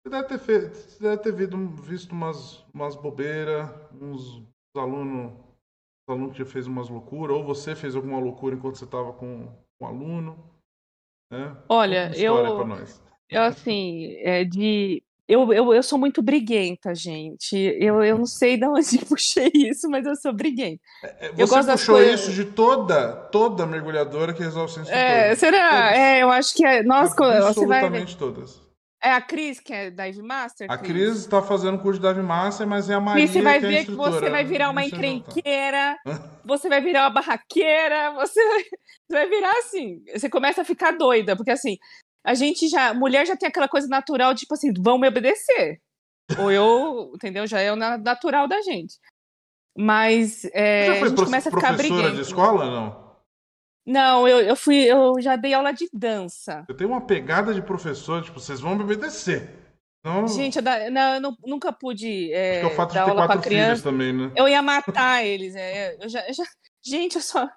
você deve ter, feito, você deve ter visto, visto umas, umas bobeiras, uns alunos, uns alunos que fez umas loucuras, ou você fez alguma loucura enquanto você estava com um aluno, né? Olha, eu- pra nós. Eu, assim, é de. Eu, eu, eu sou muito briguenta, gente. Eu, eu não sei de onde puxei isso, mas eu sou briguenta. É, Eu Você gosto das puxou coisas- isso de toda, toda mergulhadora que resolve ser instrutor. É, será? Todas. É, eu acho que é. Ver. Absolutamente todas. É a Cris, que é Dive Master? A Cris está fazendo curso de Dive Master, mas é a Maria E você vai que é ver que você instrutora. vai virar uma encrenqueira, você vai virar uma barraqueira, você vai, você vai virar assim. Você começa a ficar doida, porque assim, a gente já. Mulher já tem aquela coisa natural, tipo assim, vão me obedecer. Ou eu, entendeu? Já é o na- natural da gente. Mas é, a gente começa a ficar briguenta. de escola, não? Não, eu, eu fui, eu já dei aula de dança. Eu tenho uma pegada de professor, tipo, vocês vão me obedecer. Não, Gente, eu, da- não, eu nu- nunca pude é, acho que é o fato de dar ter aula pra quatro filhos também, né? Eu ia matar eles. é, eu já, eu já- Gente, eu só.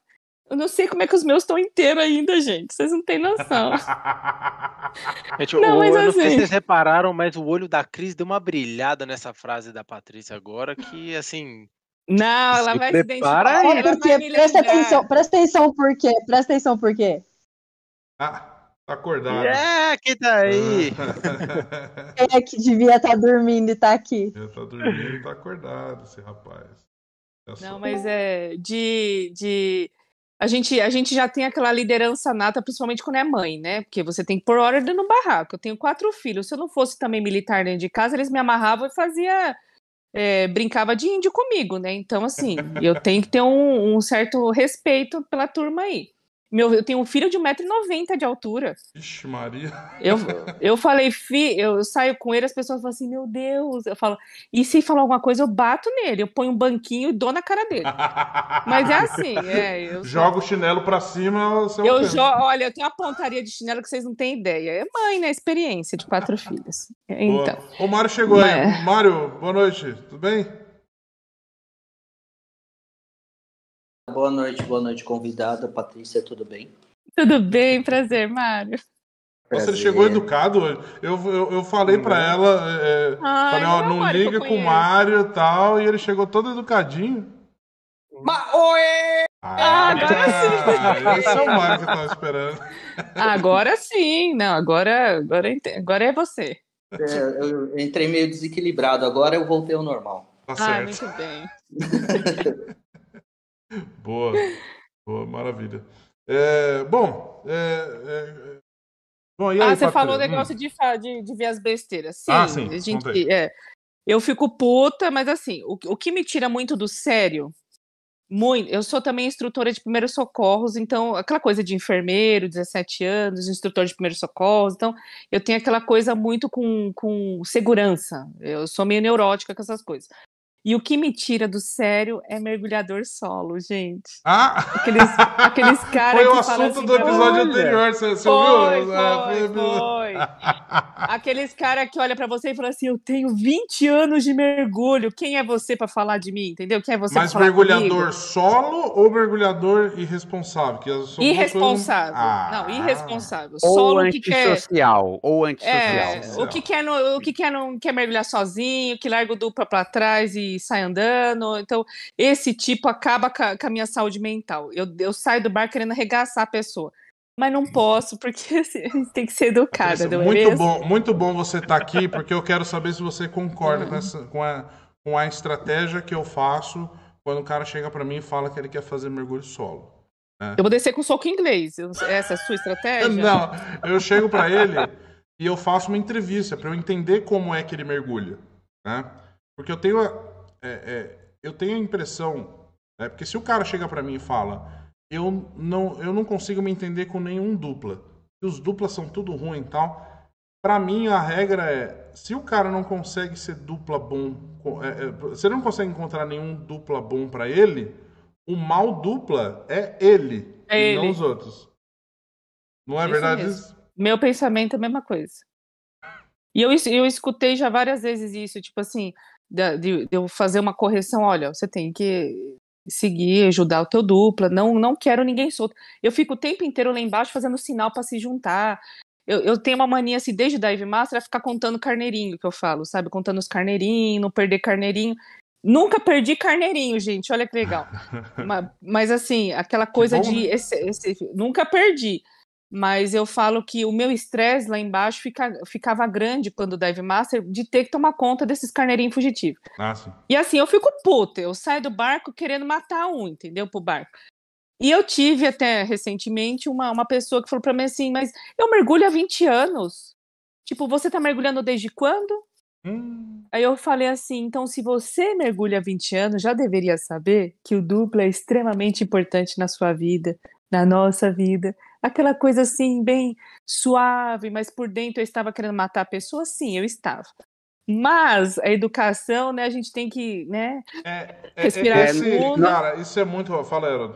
Eu não sei como é que os meus estão inteiros ainda, gente. Vocês não têm noção. Gente, Não, o- mas eu não sei se assim- vocês repararam, mas o olho da Cris deu uma brilhada nessa frase da Patrícia agora, que assim. Não, ela Se vai se identificar. aí. É porque, presta atenção, presta atenção por quê? Presta atenção por quê? ah, tá acordado. É, que tá aí. Quem é que devia estar dormindo e tá aqui? Ele tá dormindo e tá acordado, esse rapaz. É só- Não, mas é de. de... A, gente, a gente já tem aquela liderança nata, principalmente quando é mãe, né? Porque você tem que pôr ordem no barraco. Eu tenho quatro filhos. Se eu não fosse também militar dentro de casa, eles me amarravam e fazia. é, brincava de índio comigo, né? Então, assim, eu tenho que ter um, um certo respeito pela turma aí. Meu, eu tenho um filho de 1,90m de altura. Ixi, Maria. Eu, eu falei, fi, eu saio com ele, as pessoas falam assim, meu Deus. Eu falo, e se falar alguma coisa, eu bato nele, eu ponho um banquinho e dou na cara dele. Mas é assim, é. Eu, Joga o chinelo pra cima, você é eu jogo, olha, eu tenho uma pontaria de chinelo que vocês não têm ideia. É mãe, né? Experiência de quatro filhos. Boa. Então. O Mário chegou aí. Mário, boa noite. Tudo bem? Boa noite, boa noite, convidada. Patrícia, tudo bem? Tudo bem, prazer, Mário. Nossa, Prazer. ele chegou educado hoje. Eu, eu, eu falei pra ela, é, Ai, falei, ó, não é não liga com o. Mário e tal, e ele chegou todo educadinho. Ma oi! Ah, agora esse é o Mário que eu tava esperando. Agora sim, não, agora, agora, agora é você. É, eu entrei meio desequilibrado, agora eu voltei ao normal. Tá Ah, certo. muito bem. Boa, boa, maravilha. É, bom, é, é, bom, e aí, Ah, você Patrícia? falou o Hum. negócio de, fa- de, de ver as besteiras. Sim, Ah, sim, gente, é, eu fico puta, mas assim, o, o que me tira muito do sério, muito, eu sou também instrutora de primeiros socorros, então, aquela coisa de enfermeiro, 17 anos, instrutor de primeiros socorros, então, eu tenho aquela coisa muito com, com segurança, eu sou meio neurótica com essas coisas. E o que me tira do sério é mergulhador solo, gente. Ah, Aqueles, aqueles caras foi o que falam assunto assim, do episódio "Olha, anterior, você, você foi, ouviu? foi, É, foi. Aqueles caras que olha pra você e fala assim: Eu tenho 20 anos de mergulho. Quem é você pra falar de mim? Entendeu? Quem é você Mas pra falar mergulhador comigo? solo ou mergulhador irresponsável? Que coisas- Irresponsável. Ah. Não, irresponsável. Ou Solo que quer. antissocial. Ou É, antissocial. Social. o que quer, não, o que quer não quer mergulhar sozinho, que larga o dupla pra trás e sai andando. Então, esse tipo acaba com a, minha saúde mental. Eu, eu saio do bar querendo arregaçar a pessoa. Mas não posso, porque assim, a gente tem que ser educada, Patrícia, não é muito mesmo? bom, muito bom você estar aqui, porque eu quero saber se você concorda com, essa, com, a, com a estratégia que eu faço quando o cara chega pra mim e fala que ele quer fazer mergulho solo. Eu vou descer com soco em inglês. Essa é a sua estratégia? Não, eu chego pra ele e eu faço uma entrevista pra eu entender como é que ele mergulha, né? Porque eu tenho a, é, é, eu tenho a impressão, né? porque se o cara chega pra mim e fala, eu não, eu não consigo me entender com nenhum dupla, e os duplas são tudo ruim e tal. Pra mim a regra é, se o cara não consegue ser dupla bom, é, é, se ele não consegue encontrar nenhum dupla bom pra ele, o mal dupla é ele, É e não ele. os outros. Não é Isso verdade mesmo. isso? Meu pensamento é a mesma coisa. E eu, eu escutei já várias vezes isso, tipo assim, de, de eu fazer uma correção, olha, você tem que seguir, ajudar o teu dupla, não, não quero ninguém solto. Eu fico o tempo inteiro lá embaixo fazendo sinal para se juntar. Eu, eu tenho uma mania, assim, desde Dive Master, a ficar contando carneirinho, que eu falo, sabe? Contando os carneirinhos, não perder carneirinho. Nunca perdi carneirinho, gente, olha que legal. Ma- mas, assim, aquela coisa bom, de. né? esse- esse- nunca perdi. Mas eu falo que o meu estresse lá embaixo fica- ficava grande quando o Dive Master de ter que tomar conta desses carneirinhos fugitivos. Ah. E assim, eu fico puta, eu saio do barco querendo matar um, entendeu? Pro barco. E eu tive até recentemente uma, uma pessoa que falou pra mim assim, mas eu mergulho há 20 anos. Tipo, você tá mergulhando desde quando? Hum, Aí eu falei assim, então se você mergulha há 20 anos, já deveria saber que o duplo é extremamente importante na sua vida, na nossa vida. Aquela coisa assim, bem suave, mas por dentro eu estava querendo matar a pessoa? Sim, eu estava. Mas a educação, né, a gente tem que, né, é, é, Respirar é, esse, fundo. cara, isso é muito. Fala, Herói.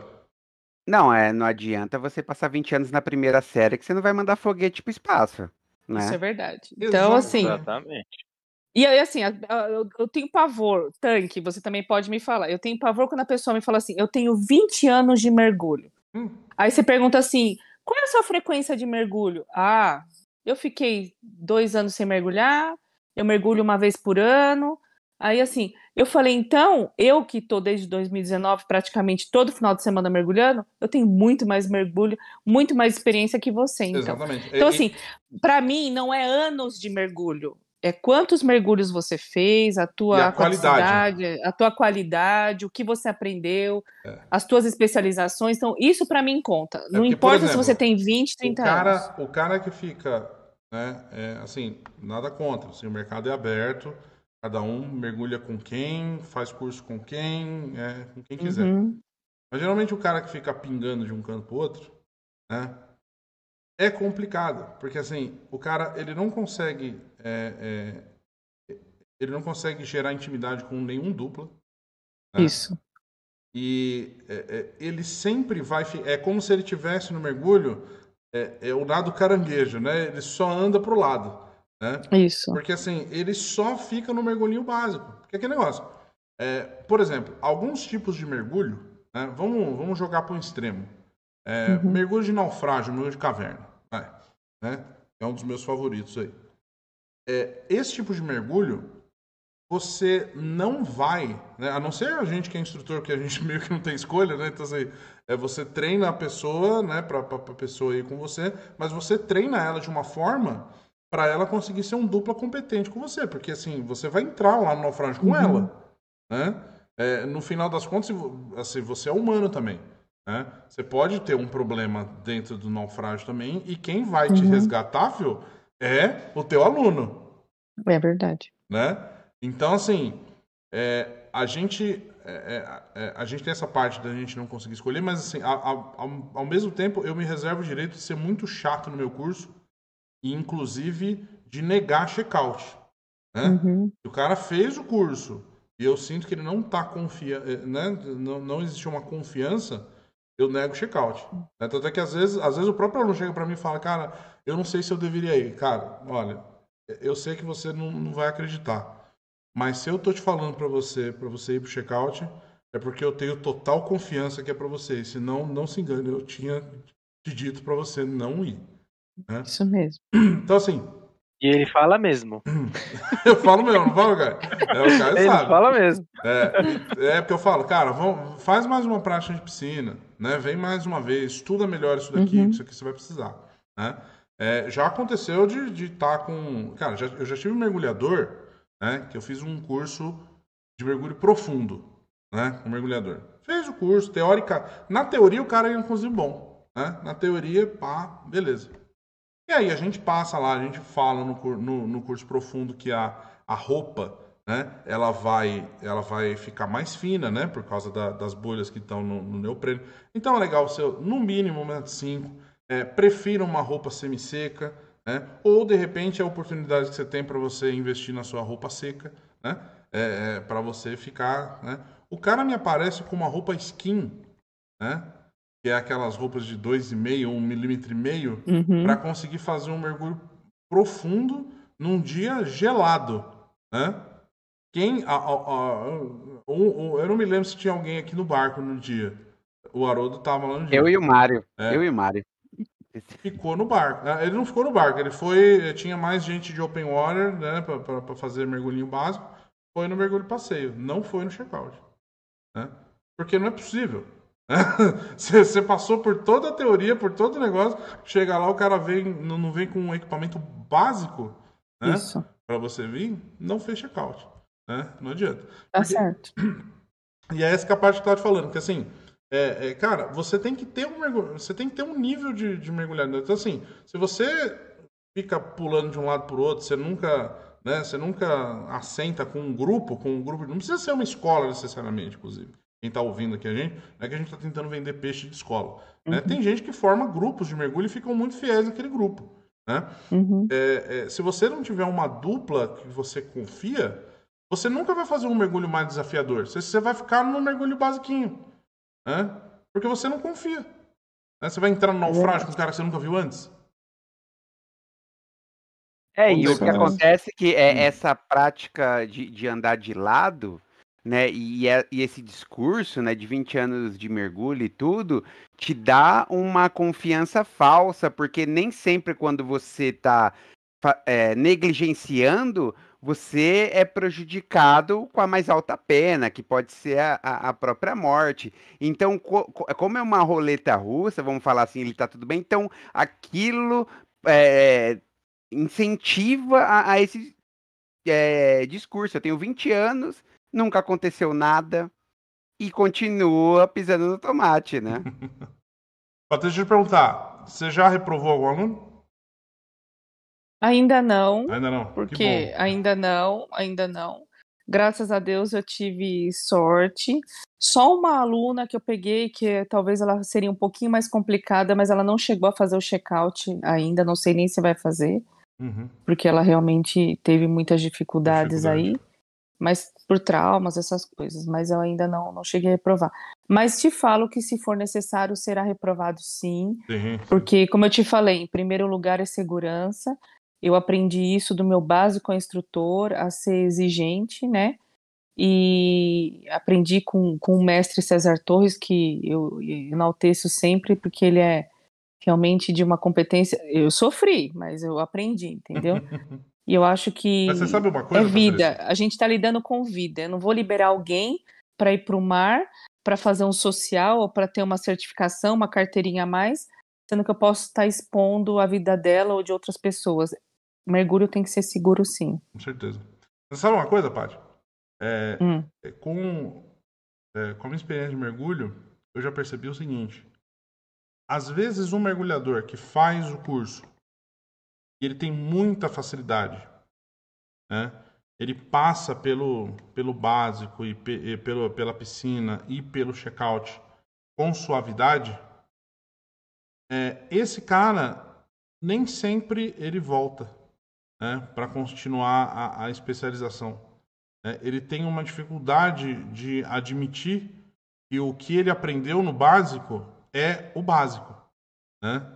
Não, é, não adianta você passar 20 anos na primeira série que você não vai mandar foguete pro espaço, né? isso é verdade. Exato. Então, assim, Exatamente. E aí, assim, eu, eu tenho pavor, tanque, você também pode me falar. Eu tenho pavor quando a pessoa me fala assim: eu tenho 20 anos de mergulho. Hum. Aí você pergunta assim: qual é a sua frequência de mergulho? Ah, eu fiquei dois anos sem mergulhar, eu mergulho uma vez por ano. Aí, assim, eu falei: então, eu que tô desde 2019 praticamente todo final de semana mergulhando, eu tenho muito mais mergulho, muito mais experiência que você, então. Exatamente. Então, assim, para mim, não é anos de mergulho. É quantos mergulhos você fez, a E tua a qualidade. capacidade, a tua qualidade, o que você aprendeu, É. as tuas especializações. Então, isso para mim conta. Não porque, por importa se exemplo, você tem 20, o 30 anos. cara, o cara que fica, né, é, assim, nada contra, assim, o mercado é aberto, cada um mergulha com quem, faz curso com quem, é, com quem quiser. Uhum. Mas geralmente o cara que fica pingando de um canto pro outro, né? É complicado, porque assim, o cara ele não consegue é, é, ele não consegue gerar intimidade com nenhum dupla. né? Isso. E é, é, ele sempre vai. É como se ele tivesse no mergulho é, é o lado caranguejo, né? Ele só anda pro lado, né? Isso. Porque assim, ele só fica no mergulhinho básico. Porque aquele negócio. é, por exemplo, alguns tipos de mergulho, né? vamos, vamos jogar para um extremo. É, Uhum. Mergulho de naufrágio, mergulho de caverna. né? É um dos meus favoritos aí. É, esse tipo de mergulho, você não vai, né? a não ser a gente que é instrutor, que a gente meio que não tem escolha, né? Então, assim, é, você treina a pessoa, né, para a pessoa ir com você, mas você treina ela de uma forma para ela conseguir ser um dupla competente com você, porque assim, você vai entrar lá no naufrágio com Uhum. ela, né? É, no final das contas, assim, você é humano também, né? Você pode ter um problema dentro do naufrágio também, e quem vai te Uhum. resgatar, viu, é o teu aluno É verdade. né? Então, assim, é, a gente é, é, é, a gente tem essa parte da gente não conseguir escolher, mas assim, a- a- ao, ao mesmo tempo, eu me reservo o direito de ser muito chato no meu curso e, inclusive, de negar check-out, né? Uhum. Se o cara fez o curso e eu sinto que ele não tá confiando, né? Não, não existe uma confiança, eu nego o check-out. Né? Tanto é que às vezes, às vezes o próprio aluno chega para mim e fala, cara, eu não sei se eu deveria ir. Cara, olha, eu sei que você não, não vai acreditar. Mas se eu tô te falando para você, para você ir pro check-out, é porque eu tenho total confiança que é para você. E Senão, não se engane, eu tinha te dito para você não ir. né? Isso mesmo. Então, assim, E ele fala mesmo. eu falo mesmo, não falo, cara? É, o cara Ele sabe. fala mesmo. É, é porque eu falo, cara, vamos, faz mais uma prática de piscina, né? Vem mais uma vez, estuda melhor isso daqui, Uhum. que isso aqui você vai precisar, né? É, já aconteceu de estar com... Cara, já- eu já tive um mergulhador, né? Que eu fiz um curso de mergulho profundo, né? Com mergulhador. Fez o curso, teórica... Na teoria, o cara é inclusive bom, né? Na teoria, pá, beleza. E aí a gente passa lá, a gente fala no, no, no curso profundo que a, a roupa, né, ela vai, ela vai ficar mais fina, né, por causa da- das bolhas que estão no, no neopreno. Então é legal você, no mínimo, 1,5 é, prefira uma roupa semisseca, né, ou de repente a oportunidade que você tem para você investir na sua roupa seca, né, é, para você ficar, né. O cara me aparece com uma roupa skin, né, que é aquelas roupas de 2,5, 1 milímetro e meio, Uhum. para conseguir fazer um mergulho profundo num dia gelado, né? Quem, a- a- a- um- um- eu não me lembro se tinha alguém aqui no barco no dia. O Haroldo tava lá no dia. Eu e o Mário. É. Eu e o Mário. Ficou no barco. Ah, Ele não ficou no barco, ele foi. Tinha mais gente de open water, né? Para fazer mergulhinho básico. Foi no mergulho passeio. Não foi no check-out. Né? Porque não é possível. né? Você passou por toda a teoria, por todo o negócio. Chega lá, o cara vem, não vem com um equipamento básico né? Isso. para você vir, não fez check-out. Né? Não adianta. Tá Porque- certo. E é essa que é a parte que eu tava te falando, que assim, é, é, cara, você tem que ter um mergulho, você tem que ter um nível de, de mergulhador. Então, assim, se você fica pulando de um lado pro outro, você nunca, né, você nunca assenta com um grupo, com um grupo, não precisa ser uma escola necessariamente, inclusive. Quem tá ouvindo aqui a gente, não é que a gente tá tentando vender peixe de escola. Né? Tem gente que forma grupos de mergulho e ficam muito fiéis àquele grupo. Né? Uhum. É, é, se você não tiver uma dupla que você confia, você nunca vai fazer um mergulho mais desafiador. Você, você vai ficar no mergulho basiquinho. Né? Porque você não confia. Né? Você vai entrar no naufrágio com um cara que você nunca viu antes. É, e o que acontece é que é Hum. essa prática de, de andar de lado, né, e, é- e esse discurso, né, de 20 anos de mergulho e tudo, te dá uma confiança falsa, porque nem sempre quando você está negligenciando, você é prejudicado com a mais alta pena, que pode ser a, a- própria morte. Então, co- co- como é uma roleta russa, vamos falar assim, ele tá tudo bem, então aquilo é, incentiva a, a esse é, discurso. Eu tenho 20 anos, nunca aconteceu nada e continua pisando no tomate, né? Patrícia, deixa eu te perguntar. Você já reprovou algum aluno? Ainda não, Ainda não. Que porque ainda não, ainda não. Graças a Deus eu tive sorte. Só uma aluna que eu peguei, que talvez ela seria um pouquinho mais complicada, mas ela não chegou a fazer o check-out ainda, não sei nem se vai fazer, Uhum. porque ela realmente teve muitas dificuldades aí, Dificuldade. mas por traumas, essas coisas, mas eu ainda não, não cheguei a reprovar. Mas te falo que se for necessário, será reprovado sim, Sim. porque, como eu te falei, em primeiro lugar é segurança. Eu aprendi isso do meu básico instrutor a ser exigente, né? e aprendi com, com o mestre César Torres, que eu enalteço sempre, porque ele é realmente de uma competência. Eu sofri, mas eu aprendi, entendeu? E eu acho que Mas você sabe uma coisa, é vida. Patrícia? A gente está lidando com vida. Eu não vou liberar alguém para ir para o mar, para fazer um social ou para ter uma certificação, uma carteirinha a mais, sendo que eu posso estar expondo a vida dela ou de outras pessoas. Mergulho tem que ser seguro, sim. Com certeza. Você sabe uma coisa, Paty? É, Hum. é, com, é, com a minha experiência de mergulho, eu já percebi o seguinte. Às vezes, um mergulhador que faz o curso e ele tem muita facilidade, né? Ele passa pelo, pelo básico e, pe- e pelo, pela piscina e pelo check-out com suavidade. é, esse cara nem sempre ele volta né, para continuar a, a especialização. né? Ele tem uma dificuldade de admitir que o que ele aprendeu no básico é o básico, né?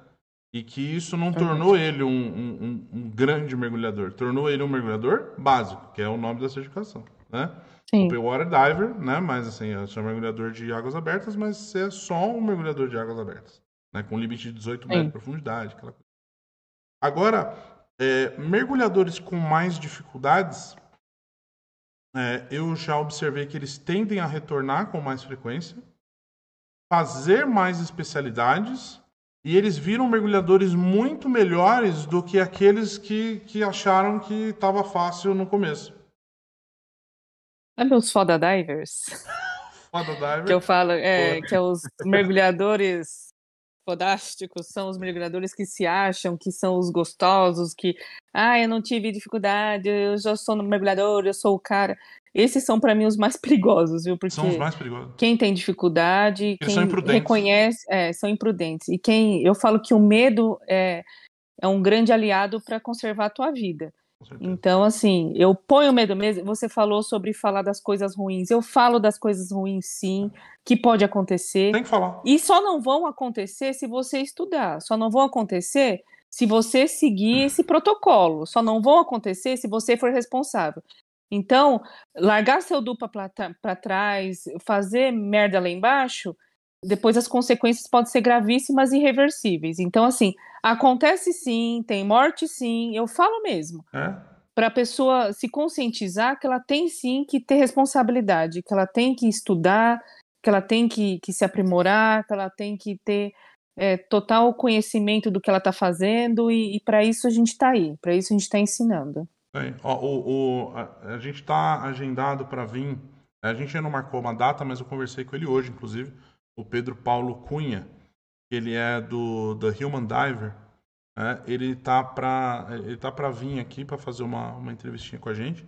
E que isso não tornou ele um, um- um- um grande mergulhador, tornou ele um mergulhador básico, que é o nome da certificação, né? Sim. Open Water Diver, né? Mas assim, eu sou mergulhador de águas abertas, mas você é só um mergulhador de águas abertas, né? Com limite de 18 metros Sim. de profundidade, aquela coisa. Agora, é, mergulhadores com mais dificuldades, é, eu já observei que eles tendem a retornar com mais frequência, fazer mais especialidades, e eles viram mergulhadores muito melhores do que aqueles que, que acharam que estava fácil no começo. Sabe os foda divers? Foda diver. Que eu falo, é, que é os mergulhadores fodásticos, são os mergulhadores que se acham que são os gostosos, que, ah, eu não tive dificuldade, eu já sou mergulhador, eu sou o cara. Esses são para mim os mais perigosos, viu? Porque São os mais perigosos. quem tem dificuldade, Eles quem reconhece, é, são imprudentes. E quem, eu falo que o medo é, é um grande aliado para conservar a tua vida. Então, assim, eu ponho medo mesmo. Você falou sobre falar das coisas ruins. Eu falo das coisas ruins, sim, que pode acontecer. Tem que falar. E só não vão acontecer se você estudar. Só não vão acontecer se você seguir esse protocolo. Só não vão acontecer se você for responsável. Então, largar seu dupla para trás, fazer merda lá embaixo, depois as consequências podem ser gravíssimas e irreversíveis. Então, assim, acontece sim, tem morte sim, eu falo mesmo É? para a pessoa se conscientizar que ela tem sim que ter responsabilidade, que ela tem que estudar, que ela tem que, que se aprimorar, que ela tem que ter é, total conhecimento do que ela está fazendo, e, e para isso a gente está aí, para isso a gente está ensinando. Bem, ó, o, o- a, a gente está agendado para vir. A gente ainda não marcou uma data, mas eu conversei com ele hoje, inclusive. O Pedro Paulo Cunha, ele é do The Human Diver. né? Ele tá para ele tá para vir aqui para fazer uma, uma entrevistinha com a gente.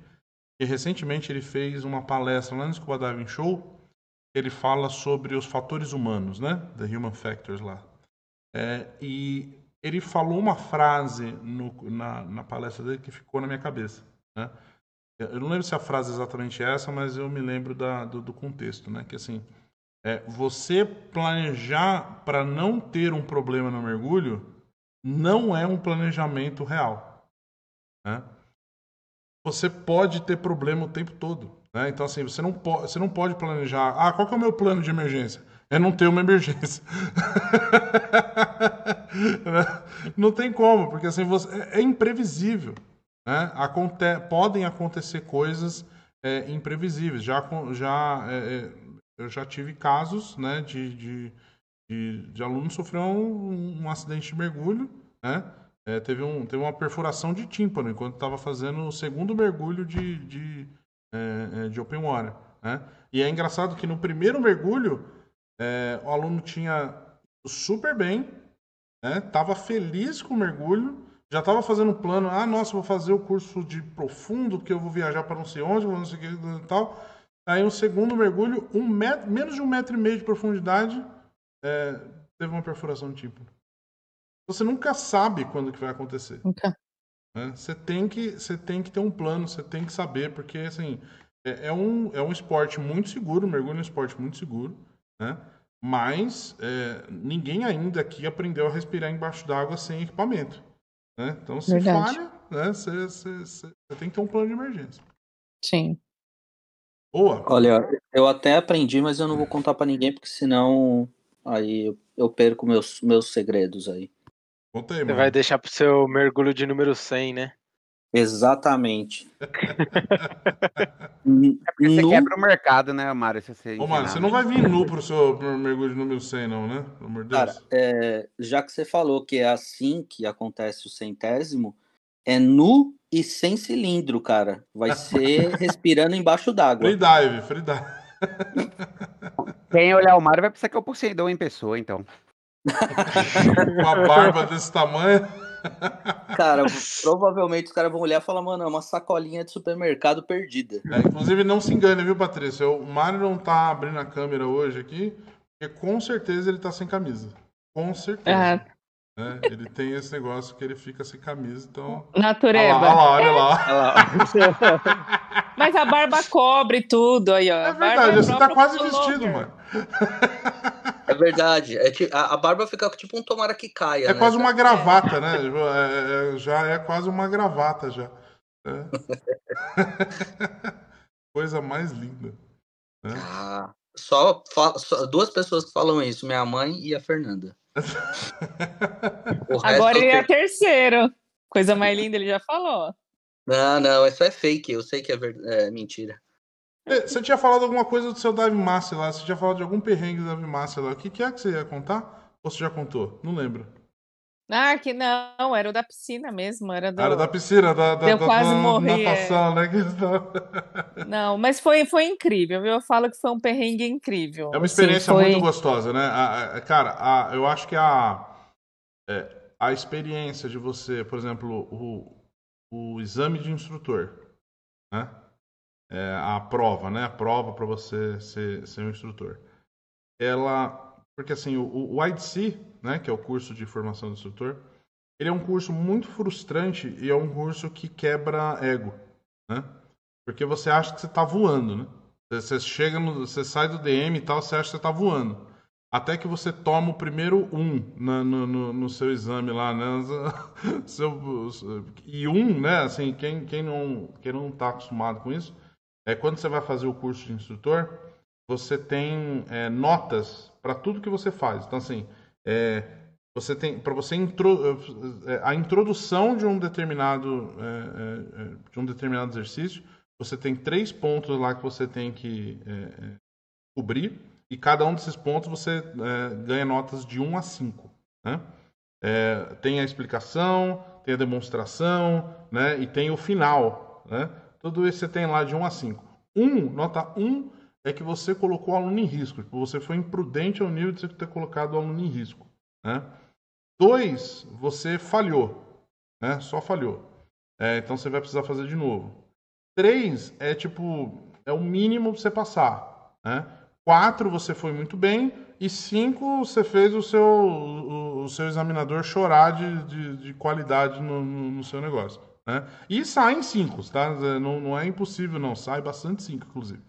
E recentemente ele fez uma palestra lá no Scuba Diving Show. Ele fala sobre os fatores humanos, né? The Human Factors lá. É, e ele falou uma frase no- na, na palestra dele que ficou na minha cabeça. Né? Eu não lembro se a frase é exatamente essa, mas eu me lembro da- do, do contexto, né? Que assim, é, você planejar para não ter um problema no mergulho não é um planejamento real. Né? Você pode ter problema o tempo todo. Né? Então, assim, você não, po você não pode planejar. Ah, qual que é o meu plano de emergência? É não ter uma emergência. não tem como, porque assim, você, é, é imprevisível. Né? Aconte podem acontecer coisas é, imprevisíveis. Já, já, é, é, eu já tive casos né, de, de, de, de aluno sofreu um, um acidente de mergulho, né? É, teve, um, teve uma perfuração de tímpano enquanto estava fazendo o segundo mergulho de, de, é, é, de open water. Né? E é engraçado que no primeiro mergulho é, o aluno tinha super bem, né? Tava feliz com o mergulho, já estava fazendo um plano, ah, nossa, vou fazer o curso de profundo, porque eu vou viajar para não sei onde, não sei o que e tal. Aí o segundo mergulho, um metro, menos de um metro e meio de profundidade, é, teve uma perfuração de tímpano. Você nunca sabe quando que vai acontecer. Nunca. né? Você tem que você tem que ter um plano, você tem que saber, porque assim é, é um é um esporte muito seguro, o mergulho é um esporte muito seguro, né? Mas é, ninguém ainda aqui aprendeu a respirar embaixo d'água sem equipamento, né? Então se Verdade. falha, né? Você, você- você- você tem que ter um plano de emergência. Sim. Boa. Olha, eu até aprendi, mas eu não vou contar pra ninguém, porque senão aí eu, perco meus, meus segredos aí. Conta aí, Você mano. vai deixar pro seu mergulho de número 100, né? Exatamente. É porque você nu- quebra o mercado, né, Mário? Se você Ô, ensinar, você não vai vir nu pro seu mergulho de número 100, não, né? Pelo amor de Deus. Cara, é, já que você falou que é assim que acontece o centésimo, é nu e sem cilindro, cara. Vai ser respirando embaixo d'água. Free dive, free dive. Quem olhar o Mário vai pensar que é o Poseidon em pessoa, então. Com a barba desse tamanho. Cara, provavelmente os caras vão olhar e falar, mano, é uma sacolinha de supermercado perdida. É, inclusive, não se engane, viu, Patrícia? O Mário não tá abrindo a câmera hoje aqui, porque com certeza ele tá sem camisa. Com certeza. Ah, né? Ele tem esse negócio que ele fica sem camisa, então. Olha natureba. lá, olha lá, olha lá. Mas a barba cobre tudo aí, ó. É verdade, você tá quase vestido, mano. É verdade. É a, a barba fica tipo um tomara que caia. É né, quase uma gravata, né? É- é- já é quase uma gravata já. É. Coisa mais linda. né? Ah, só, só duas pessoas que falam isso, minha mãe e a Fernanda. Agora ele é terceiro. Coisa mais linda, ele já falou. Não, não, isso é fake. Eu sei que é, ver- é mentira. É, Você tinha falado alguma coisa do seu Dive Master lá? Você tinha falado de algum perrengue do Dive Master lá? O que, que é que você ia contar? Ou você já contou? Não lembro. Ah, que não, era o da piscina mesmo, era do... Era da piscina, da, da, Eu da- quase da morri, natação, né? Não, mas foi, foi incrível, viu? Eu falo que foi um perrengue incrível. É uma experiência foi- muito gostosa, né? A- a- cara, a- eu acho que a, é, a experiência de você, por exemplo, o, o exame de instrutor, né? É, a prova, né? A prova para você ser, ser um instrutor. Ela. Porque assim, o, o IDC, né? Que é o curso de formação do instrutor, ele é um curso muito frustrante e é um curso que quebra ego, né? Porque você acha que você está voando, né? Você chega no, você sai do DM e tal, você acha que você está voando. Até que você toma o primeiro um na- no, no, no seu exame lá, né? Seu- e um, né? Assim, quem, quem não quem não está acostumado com isso, é quando você vai fazer o curso de instrutor, você tem é, notas para tudo que você faz. Então, assim, é, você tem para você intro, é, a introdução de um determinado é, de um determinado exercício, você tem três pontos lá que você tem que cobrir e cada um desses pontos você ganha notas de 1 a 5. Né? É, tem a explicação, tem a demonstração né? e tem o final. Né? Tudo isso você tem lá de 1 a 5. 1, nota 1 é que você colocou o aluno em risco. Tipo, você foi imprudente ao nível de você ter colocado o aluno em risco. Né? 2, você falhou. Né? Só falhou. É, então você vai precisar fazer de novo. 3 é tipo, é o mínimo pra você passar. Né? 4 você foi muito bem. E 5 você fez o seu, o, o seu examinador chorar de, de, de qualidade no, no, no seu negócio. Né? E saem 5, tá? Não, não é impossível, não. Sai bastante 5, inclusive.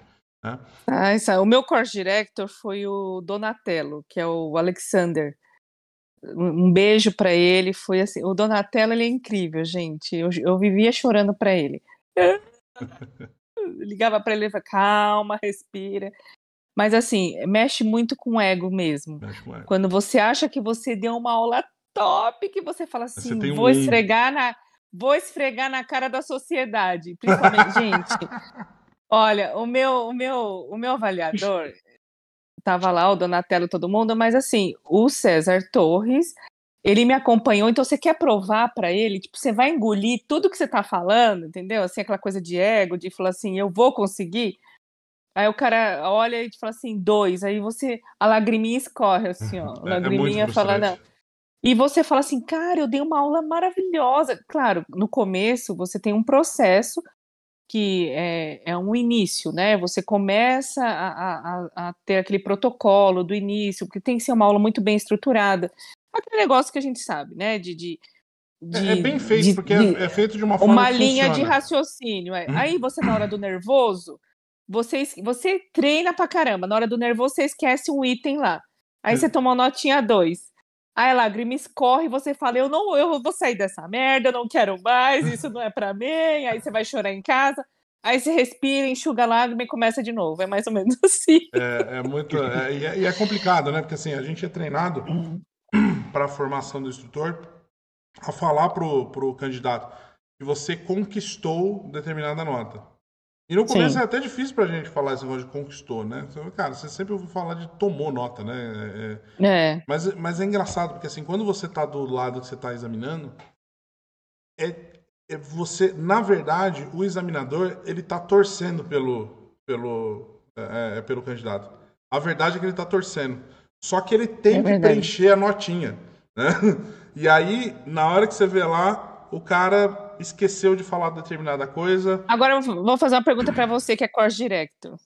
Né? Ah, isso, o meu course director foi o Donatello, que é o Alexander. Um beijo para ele. Foi assim, o Donatello ele é incrível, gente. Eu, eu vivia chorando para ele. Ligava para ele e falava, calma, respira. Mas assim, mexe muito com o ego mesmo. Com ego. Quando você acha que você deu uma aula top, que você fala você assim, tem um vou esfregar na, vou esfregar na cara da sociedade. Principalmente, gente. Olha, o meu, o meu, o meu avaliador tava lá, o Donatello, todo mundo, mas assim, o César Torres, ele me acompanhou, então você quer provar para ele, tipo, você vai engolir tudo que você tá falando, entendeu? Assim, aquela coisa de ego, de falar assim, eu vou conseguir. Aí o cara olha e fala assim, dois, aí você, a lagriminha escorre, assim, ó, a É, é lagriminha fala, não. E você fala assim, cara, eu dei uma aula maravilhosa. Claro, no começo você tem um processo que é, é um início, né? Você começa a, a- a ter aquele protocolo do início, porque tem que ser uma aula muito bem estruturada. Aquele negócio que a gente sabe, né? De, de, É, é de- bem feito, de- porque de- é, é feito de uma forma uma linha de funciona. raciocínio. é. Uhum. Aí você, na hora do nervoso, você, você treina pra caramba. Na hora do nervoso, você esquece um item lá. Aí você É. toma uma notinha dois. Aí a lágrima escorre você fala: Eu não eu vou sair dessa merda, eu não quero mais, isso não é pra mim. Aí você vai chorar em casa. Aí você respira, enxuga a lágrima e começa de novo. É mais ou menos assim. É, é muito. é- e, é, é complicado, né? Porque assim, a gente é treinado para a formação do instrutor a falar pro, pro candidato que você conquistou determinada nota. E no começo Sim. é até difícil pra gente falar esse negócio de conquistou, né? Você- Cara, você sempre ouve falar de tomou nota, né? É- é- É. mas, mas é engraçado, porque assim, quando você tá do lado que você tá examinando, é, é você, na verdade, o examinador, ele tá torcendo pelo, pelo, é, é, pelo candidato. A verdade é que ele tá torcendo. Só que ele tem É que preencher a notinha, né? E aí, na hora que você vê lá, o cara esqueceu de falar determinada coisa. Agora eu vou fazer uma pergunta para você que é course director.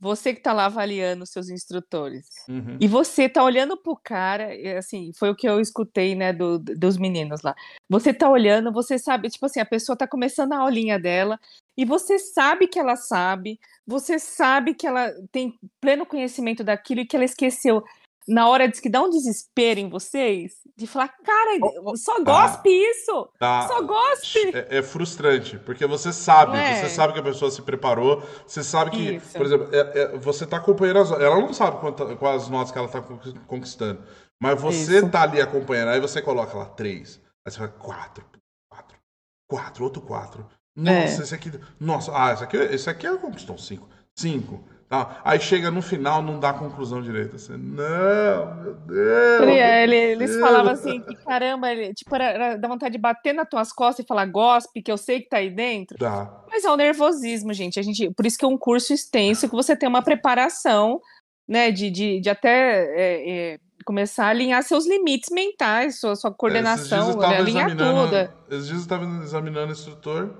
Você que tá lá avaliando os seus instrutores. Uhum. E você tá olhando pro cara, assim, foi o que eu escutei, né, do- dos meninos lá. Você tá olhando, você sabe, tipo assim, a pessoa tá começando a aulinha dela, e você sabe que ela sabe, você sabe que ela tem pleno conhecimento daquilo e que ela esqueceu. Na hora de que dá um desespero em vocês, de falar, cara, só gospe isso! Tá. Só gospe! É, é frustrante, porque você sabe, é? você sabe que a pessoa se preparou, você sabe que, Isso. por exemplo, é- é- você tá acompanhando as ela não sabe quanta- quais notas que ela tá con- conquistando, mas você Isso. tá ali acompanhando, aí você coloca lá três, aí você vai quatro, quatro, quatro, outro quatro. Nossa, É. esse aqui, nossa, ah, esse aqui, esse aqui ela conquistou cinco, cinco. Tá? Aí chega no final, não dá conclusão direita. Você, não, meu Deus. Ele- meu ele- eles Deus." falavam assim, que caramba, ele, tipo, era, era, dá vontade de bater nas tuas costas e falar gospe, que eu sei que tá aí dentro. Mas é o nervosismo, gente. A gente por isso que é um curso extenso, que você tem uma preparação, né, de, de, de até é, é, começar a alinhar seus limites mentais, sua, sua É, coordenação, tava alinhar tudo. Esses dias eu estava examinando o instrutor,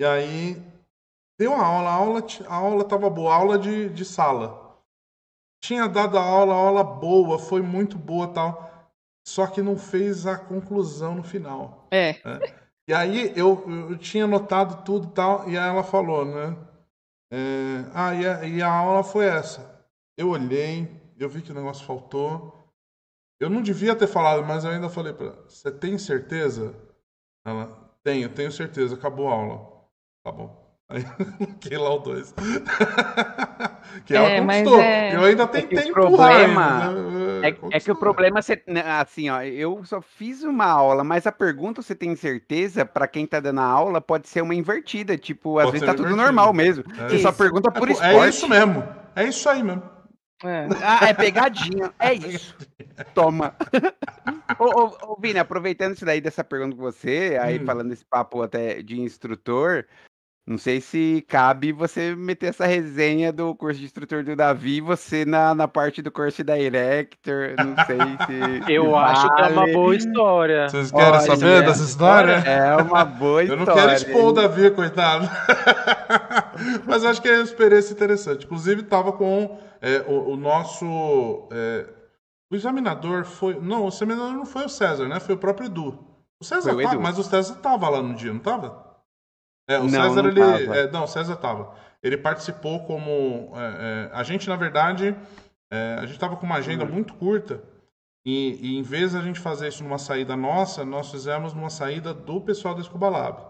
e aí deu uma aula, a aula, a aula tava boa, aula de, de sala. Tinha dado a aula, a aula boa, foi muito boa tal, só que não fez a conclusão no final. É. E aí eu, eu tinha notado tudo e tal, e aí ela falou, né? é, ah, e a, e a aula foi essa. Eu olhei, eu vi que o negócio faltou. Eu não devia ter falado, mas eu ainda falei pra ela, você tem certeza? Ela, tenho, tenho certeza, acabou a aula. Tá bom. Aí fiquei lá o dois. que ela É, mas conquistou. é- Eu ainda É que tentei o empurrar problema ainda, né? É, é que Conquistou. o problema, você, né, assim, ó, eu só fiz uma aula, mas a pergunta, você tem certeza, pra quem tá dando a aula, pode ser uma invertida, tipo, às Pode vezes ser tá tudo invertida. normal mesmo. É Você só isso. pergunta É, por esporte. é isso mesmo. É isso aí mesmo. É. Ah, é pegadinha. É isso. Toma. ô, ô, ô, Vini, aproveitando isso daí dessa pergunta com você, aí Hum. falando esse papo até de instrutor, não sei se cabe você meter essa resenha do curso de instrutor do Davi, você na, na parte do curso da Erector, não sei se. Eu se acho que é uma vale. boa história. Vocês querem Olha, saber é. dessa história? É uma boa Eu história. não quero expor o? Davi, coitado. Mas acho que é uma experiência interessante. Inclusive, estava com é, o, o nosso. é, o examinador foi. Não, o examinador não foi o César, né? Foi o próprio Edu. O César Foi o Edu. mas o César estava lá no dia, não estava? É, o Não, César, não ele. tava. é, não, o César estava. Ele participou como. é, é, a gente, na verdade, é, a gente estava com uma agenda Hum. muito curta. E, e em vez de a gente fazer isso numa saída nossa, nós fizemos numa saída do pessoal da Scuba Lab.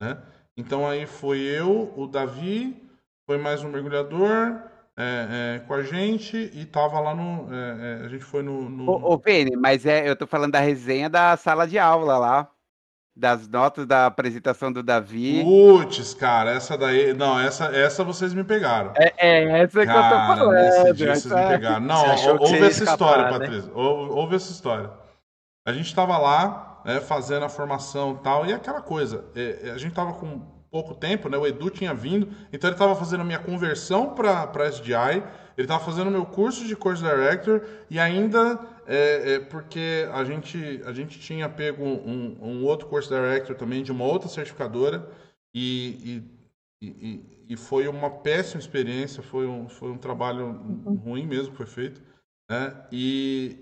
Né? Então aí foi eu, o Davi, foi mais um mergulhador é, é, com a gente e tava lá no. é, é, a gente foi no. no- Ô, ô Vini, mas é, eu tô falando da resenha da sala de aula lá. Das notas da apresentação do Davi. Putz, cara, essa daí. Não, essa, essa vocês me pegaram. É, é essa que eu tô falando. nesse dia vocês essa- me pegaram. Não, ouve essa escapar, história, né? Patrícia. Ou- Ouve essa história. A gente tava lá, né, fazendo a formação e tal, e aquela coisa. é, é, a gente tava com pouco tempo, né? O Edu tinha vindo, então ele tava fazendo a minha conversão para para SDI, ele tava fazendo o meu curso de Course Director, e ainda é, é, porque a gente, a gente tinha pego um, um outro Course Director também de uma outra certificadora, e- e, e, e- foi uma péssima experiência, foi um, foi um trabalho ruim mesmo que foi feito, né? E,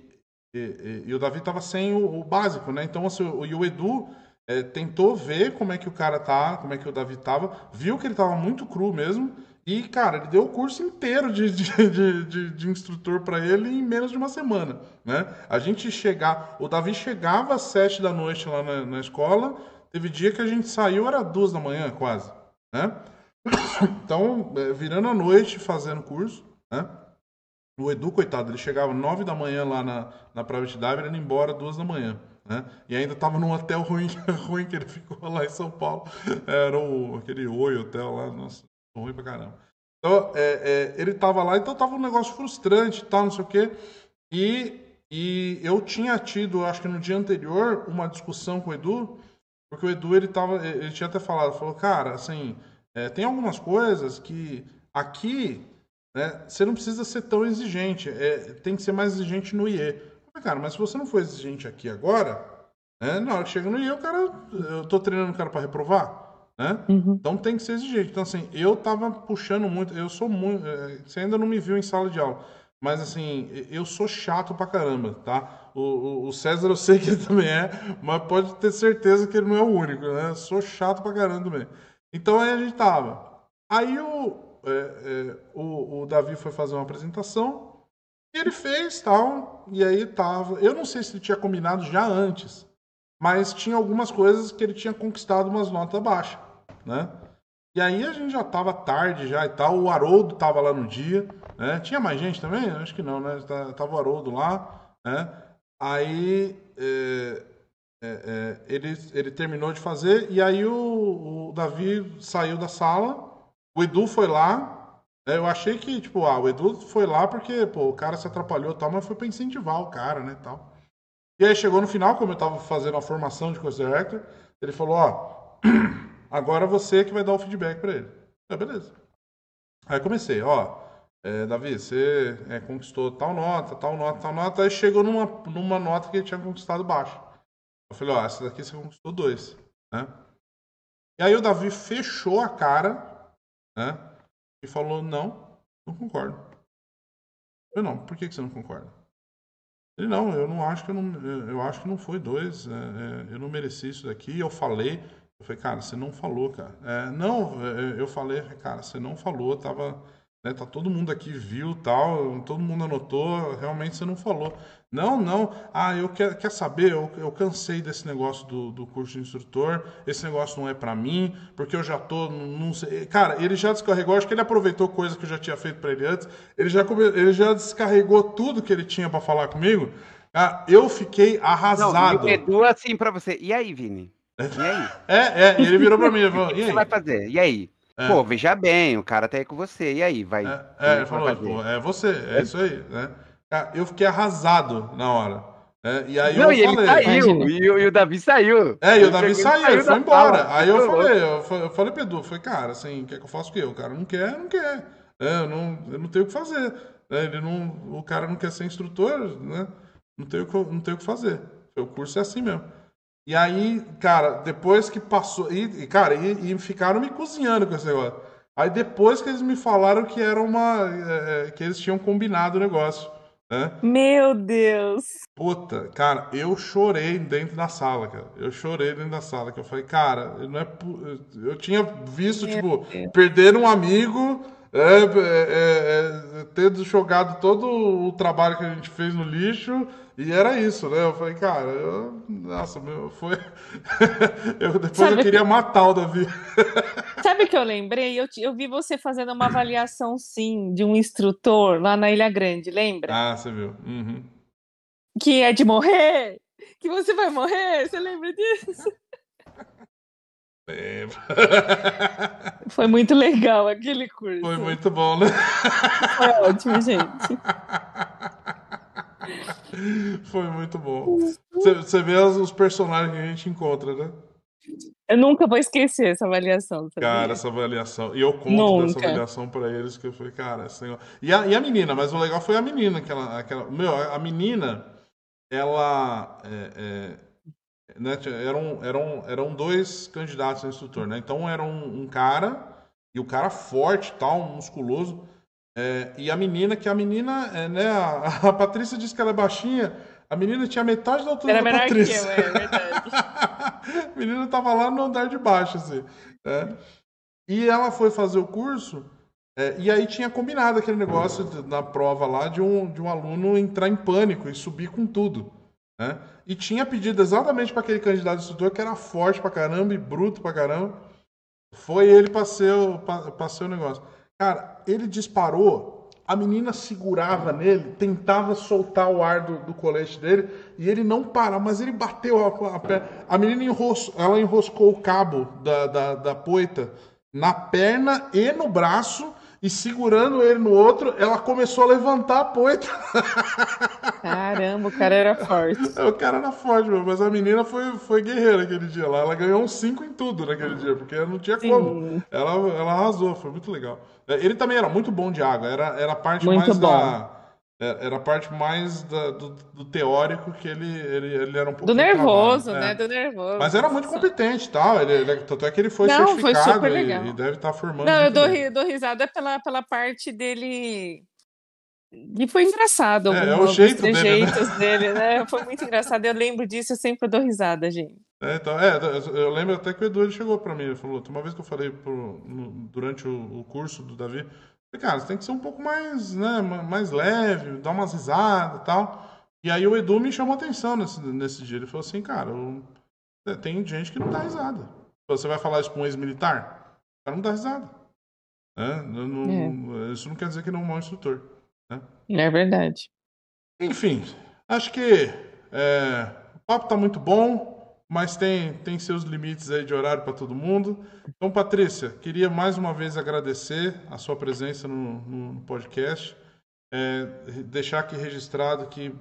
e, e- e o Davi estava sem o, o básico, né? Então assim, o, e o Edu é, tentou ver como é que o cara tá, como é que o Davi tava, viu que ele tava muito cru mesmo. E, cara, ele deu o curso inteiro de, de, de, de- de instrutor para ele em menos de uma semana, né? A gente chegar... O Davi chegava às sete da noite lá na, na escola, teve dia que a gente saiu, era duas da manhã, quase. né? Então, é, virando a noite, fazendo curso, né? O Edu, coitado, ele chegava nove da manhã lá na, na Private Diver, indo embora duas da manhã. Né? E ainda estava num hotel ruim, ruim que ele ficou lá em São Paulo. Era o, aquele Oi Hotel lá, nossa, ruim pra caramba. Então, é, é, ele estava lá, então estava um negócio frustrante e tal, não sei o quê. E, e eu tinha tido, acho que no dia anterior, uma discussão com o Edu, porque o Edu, ele, tava, ele tinha até falado, falou, cara, assim, é, tem algumas coisas que aqui né? Você não precisa ser tão exigente, é, tem que ser mais exigente no IE. Cara, mas se você não for exigente aqui agora, né, na hora que chega no IE, o cara, eu tô treinando o cara para reprovar, né? Uhum. Então tem que ser exigente. Então, assim, eu tava puxando muito, eu sou muito. É, você ainda não me viu em sala de aula, mas assim, eu sou chato pra caramba, tá? O, o, o César eu sei que ele também é, mas pode ter certeza que ele não é o único, né? Eu sou chato pra caramba também. Então aí a gente tava. Aí o, é, é, o, o, Davi foi fazer uma apresentação e ele fez tal, e aí tava. Eu não sei se ele tinha combinado já antes, mas tinha algumas coisas que ele tinha conquistado umas notas baixas, né? E aí a gente já tava tarde já e tal, o Haroldo tava lá no dia, né? Tinha mais gente também? Acho que não, né? Tava o Haroldo lá, né? Aí é, é, é, ele, ele terminou de fazer e aí o, o Davi saiu da sala o Edu foi lá. Né, eu achei que, tipo, ah, o Edu foi lá porque, pô, o cara se atrapalhou e tal, mas foi pra incentivar o cara, né, tal. E aí chegou no final, como eu tava fazendo a formação de coisa director, ele falou, ó, agora você que vai dar o feedback para ele. É, beleza. Aí comecei, ó, é, Davi, você é, conquistou tal nota, tal nota, tal nota, aí chegou numa, numa nota que ele tinha conquistado baixa. Eu falei, ó, essa daqui você conquistou dois, né? E aí o Davi fechou a cara né? E falou: não, não concordo. Eu não, por que, que você não concorda? Ele não, eu não acho que eu não, eu acho que não foi dois, é, é, eu não mereci isso daqui. Eu falei, eu falei, cara, você não falou, cara. É, não, é, eu falei, cara, você não falou, tava né, tá todo mundo aqui viu tal, todo mundo anotou, realmente você não falou. Não, não, ah, eu quer, quer saber, eu, eu cansei desse negócio do, do curso de instrutor, esse negócio não é para mim, porque eu já tô, não sei. Cara, ele já descarregou, acho que ele aproveitou coisa que eu já tinha feito para ele antes, ele já, ele já descarregou tudo que ele tinha para falar comigo. Ah, eu fiquei arrasado. Não, e o Edu, assim, para você, e aí, Vini? E aí? É, é, ele virou para mim e falou, o que, você vai fazer? E aí? É. Pô, veja bem, o cara tá aí com você. E aí, vai. É, é ele falou, pô, é você, é, isso aí, né? Eu fiquei arrasado na hora. É, e aí Não, eu e falei. Ele saiu, e, e, o Davi saiu. É, e o Davi saiu, saiu, ele foi embora. Sala. Aí eu falei, eu, eu falei pro Edu, falei, cara, assim, quer que eu faça o quê? O cara não quer, não quer. É, eu, não, eu não tenho o que fazer. É, ele não, o cara não quer ser instrutor, né? Não tenho, não tenho o que fazer. O curso é assim mesmo. E aí, cara, depois que passou. E, cara, e, e, ficaram me cozinhando com esse negócio. Aí depois que eles me falaram que era uma. É, que eles tinham combinado o negócio. Né? Meu Deus! Puta, cara, eu chorei dentro da sala, cara. Eu chorei dentro da sala, que eu falei, cara, não é. Eu tinha visto, Meu tipo, Deus. perder um amigo é, é, é, é, tendo jogado todo o trabalho que a gente fez no lixo, e era isso, né? Eu falei, cara, eu, nossa, meu, foi. eu, depois Sabe eu queria que... matar o Davi. Sabe o que eu lembrei? Eu, eu vi você fazendo uma avaliação, sim, de um instrutor lá na Ilha Grande, lembra? Ah, você viu. Uhum. Que é de morrer? Que você vai morrer? Você lembra disso? Lembro. Foi muito legal aquele curso. Foi muito bom, né? Foi ótimo, gente. Foi muito bom. Você vê os personagens que a gente encontra, né? Eu nunca vou esquecer essa avaliação. Sabia? Cara, essa avaliação. E eu conto nunca. dessa avaliação pra eles que eu falei, cara, assim, e a, e a menina, mas o legal foi a menina, aquela, aquela, meu, a menina, ela é, é, né, eram, eram, eram dois candidatos a instrutor, né? Então era um, um cara, e o cara forte, tal, musculoso, é, e a menina, que a menina, é, né, a, a, Patrícia disse que ela é baixinha, a menina tinha metade da altura era da Patrícia. Que eu, é verdade. a menina tava lá no andar de baixo, assim. Né? E ela foi fazer o curso, é, e aí tinha combinado aquele negócio na prova lá de um, de um aluno entrar em pânico e subir com tudo. Né? E tinha pedido exatamente para aquele candidato instrutor que era forte pra caramba e bruto pra caramba. Foi ele ser, o, pra, pra ser o negócio. Cara, ele disparou, a menina segurava nele, tentava soltar o ar do, do colete dele e ele não parava, mas ele bateu a, a perna. A menina enros, ela enroscou o cabo da, da, da poita na perna e no braço e segurando ele no outro, ela começou a levantar a poita. Caramba, o cara era forte. o cara era forte, mas a menina foi, foi guerreira aquele dia lá. Ela ganhou uns 5 em tudo naquele dia, porque não tinha Sim. como. Ela, ela arrasou, foi muito legal. É, Ele também era muito bom de água, era, era a parte Muito mais bom. da. É, Era a parte mais da- do, do teórico que ele, ele, ele era um pouco Do nervoso, né? é. Do nervoso. Mas era muito competente e tal. Ele, ele, tanto é que ele foi Não, foi certificado super e- legal. E, deve estar formando. Não, eu dou, ri- dou risada pela, pela parte dele. E foi engraçado. É, é o jeito dele, né? dele, né? Foi muito engraçado. Eu lembro disso, eu sempre dou risada, gente. É, então, é, eu lembro até que o Edu ele chegou pra mim, ele falou, uma vez que eu falei pro- no- durante o, o curso do Davi, cara, você tem que ser um pouco mais, né, ma- mais leve, dar umas risadas e tal. E aí o Edu me chamou atenção nesse, nesse dia, ele falou assim, cara, eu- é, tem gente que não dá risada. Você vai falar isso com um ex-militar? O cara não dá risada. Né? Não- não- Isso não quer dizer que ele é um mau instrutor. É verdade. Enfim, acho que é, o papo tá muito bom, mas tem, tem seus limites aí de horário para todo mundo. Então, Patrícia, queria mais uma vez agradecer a sua presença no, no- podcast. É, deixar aqui registrado que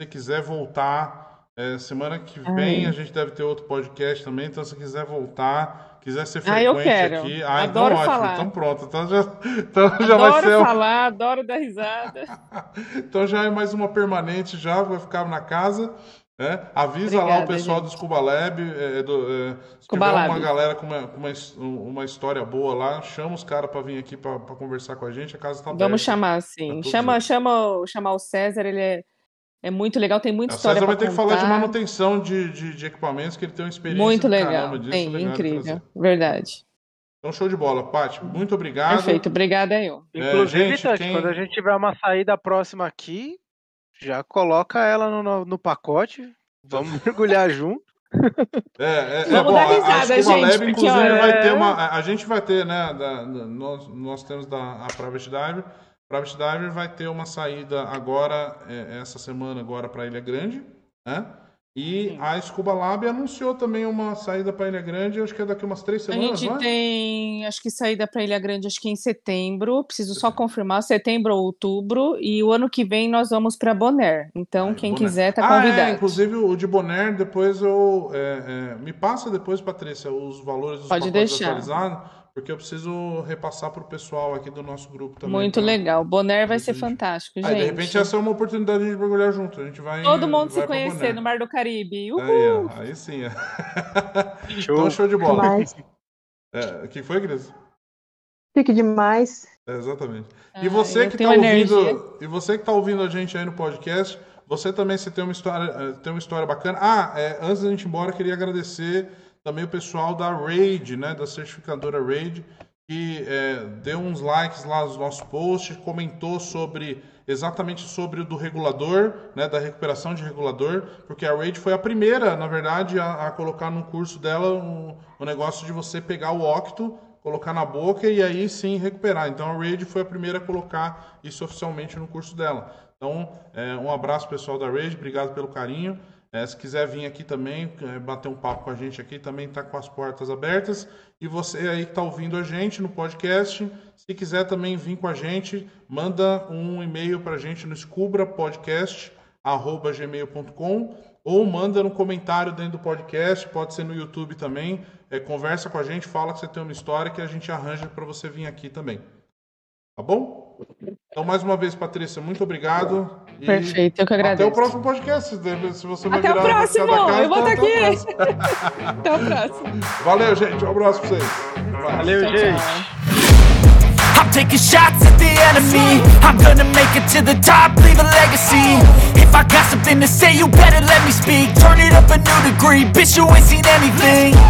se quiser voltar, é, semana que vem Ai. a gente deve ter outro podcast também, então se quiser voltar, quiser ser Ah, eu frequente quero. aqui. Ah, Adoro então ótimo, falar. então pronto. Então já, então já vai Adoro ser um- falar, adoro dar risada. então já é mais uma permanente já, vai ficar na casa. Né? Avisa lá o Obrigada, pessoal gente. do Scuba Lab. é, do, é, se Scuba tiver Lab. uma galera com uma, com uma, uma história boa lá, chama os caras para vir aqui para conversar com a gente. A casa tá aberta. Vamos chamar, sim. todos Chama, chama, chamar o César, ele é, é muito legal, tem muita A história César vai ter contar. que falar de manutenção de, de, de equipamentos, que ele tem uma experiência Muito legal, caramba disso. tem, legal incrível, verdade. Então, show de bola. Paty, muito obrigado. Perfeito, obrigada eu. É, Inclusive, gente, Tati, quem- quando a gente tiver uma saída próxima aqui, já coloca ela no, no, no pacote. Vamos mergulhar junto. É, é, é Vamos bom, dar a risada, gente, Lab, porque, vai ter é- uma. A, a gente vai ter, né? da- da- nós, nós temos da a Private Diver. Private Diver vai ter uma saída agora, é, essa semana, agora para Ilha Grande, né? E a Scuba Lab anunciou também uma saída para Ilha Grande, acho que é daqui umas três A semanas, gente não é? tem, acho que saída para Ilha Grande, acho que em setembro. Preciso só confirmar, setembro ou outubro. E o ano que vem nós vamos para Bonaire. Então, Ai, quem Bonaire. quiser tá Ah, convidado. é, inclusive o de Bonaire, depois eu. é, é, me passa depois, Patrícia, os valores dos Pode pacotes deixar. atualizados, porque eu preciso repassar para o pessoal aqui do nosso grupo também. Muito pra- legal. Bonaire vai se ser a gente- fantástico, Aí, gente. de repente, essa é uma oportunidade de mergulhar junto. A gente vai. Todo mundo se vai pra conhecer Bonaire. no Mar do Caribe. Uhul! Aí, aí sim. é. Show. então, show de bola. É, O que foi, Cris? Fique demais. É, exatamente. Ah, E você que energia. ouvindo, e você que tá ouvindo a gente aí no podcast, você também se tem uma história, eh, tem uma história bacana. Ah, é, antes da gente ir embora, eu queria agradecer também o pessoal da Raid, né, da certificadora Raid, que eh, deu uns likes lá nos nossos posts, comentou sobre exatamente sobre o do regulador, né, da recuperação de regulador, porque a Raid foi a primeira, na verdade, a, a colocar no curso dela um, o negócio de você pegar o octo colocar na boca e aí sim recuperar. Então a Raid foi a primeira a colocar isso oficialmente no curso dela. Então, é, um abraço pessoal da Raid, obrigado pelo carinho. É, se quiser vir aqui também, bater um papo com a gente aqui, também está com as portas abertas. E você aí que está ouvindo a gente no podcast, se quiser também vir com a gente, manda um e-mail para a gente no scubrapodcast.gmail.com ou manda no comentário dentro do podcast, pode ser no YouTube também. É, conversa com a gente, fala que você tem uma história que a gente arranja para você vir aqui também. Tá bom? Então, mais uma vez, Patrícia, muito obrigado. Perfeito, eu que Até agradeço. o próximo podcast. Se se você vai Até o próximo! casa, Eu vou estar até o aqui! Até o próximo. Valeu, gente. Um abraço pra vocês. Valeu, Tchau, gente. tchau. I'm taking shots at the enemy. I'm gonna make it to the top, leave a legacy. If I got something to say, you better let me speak. Turn it up a new degree, bitch, you ain't seen anything.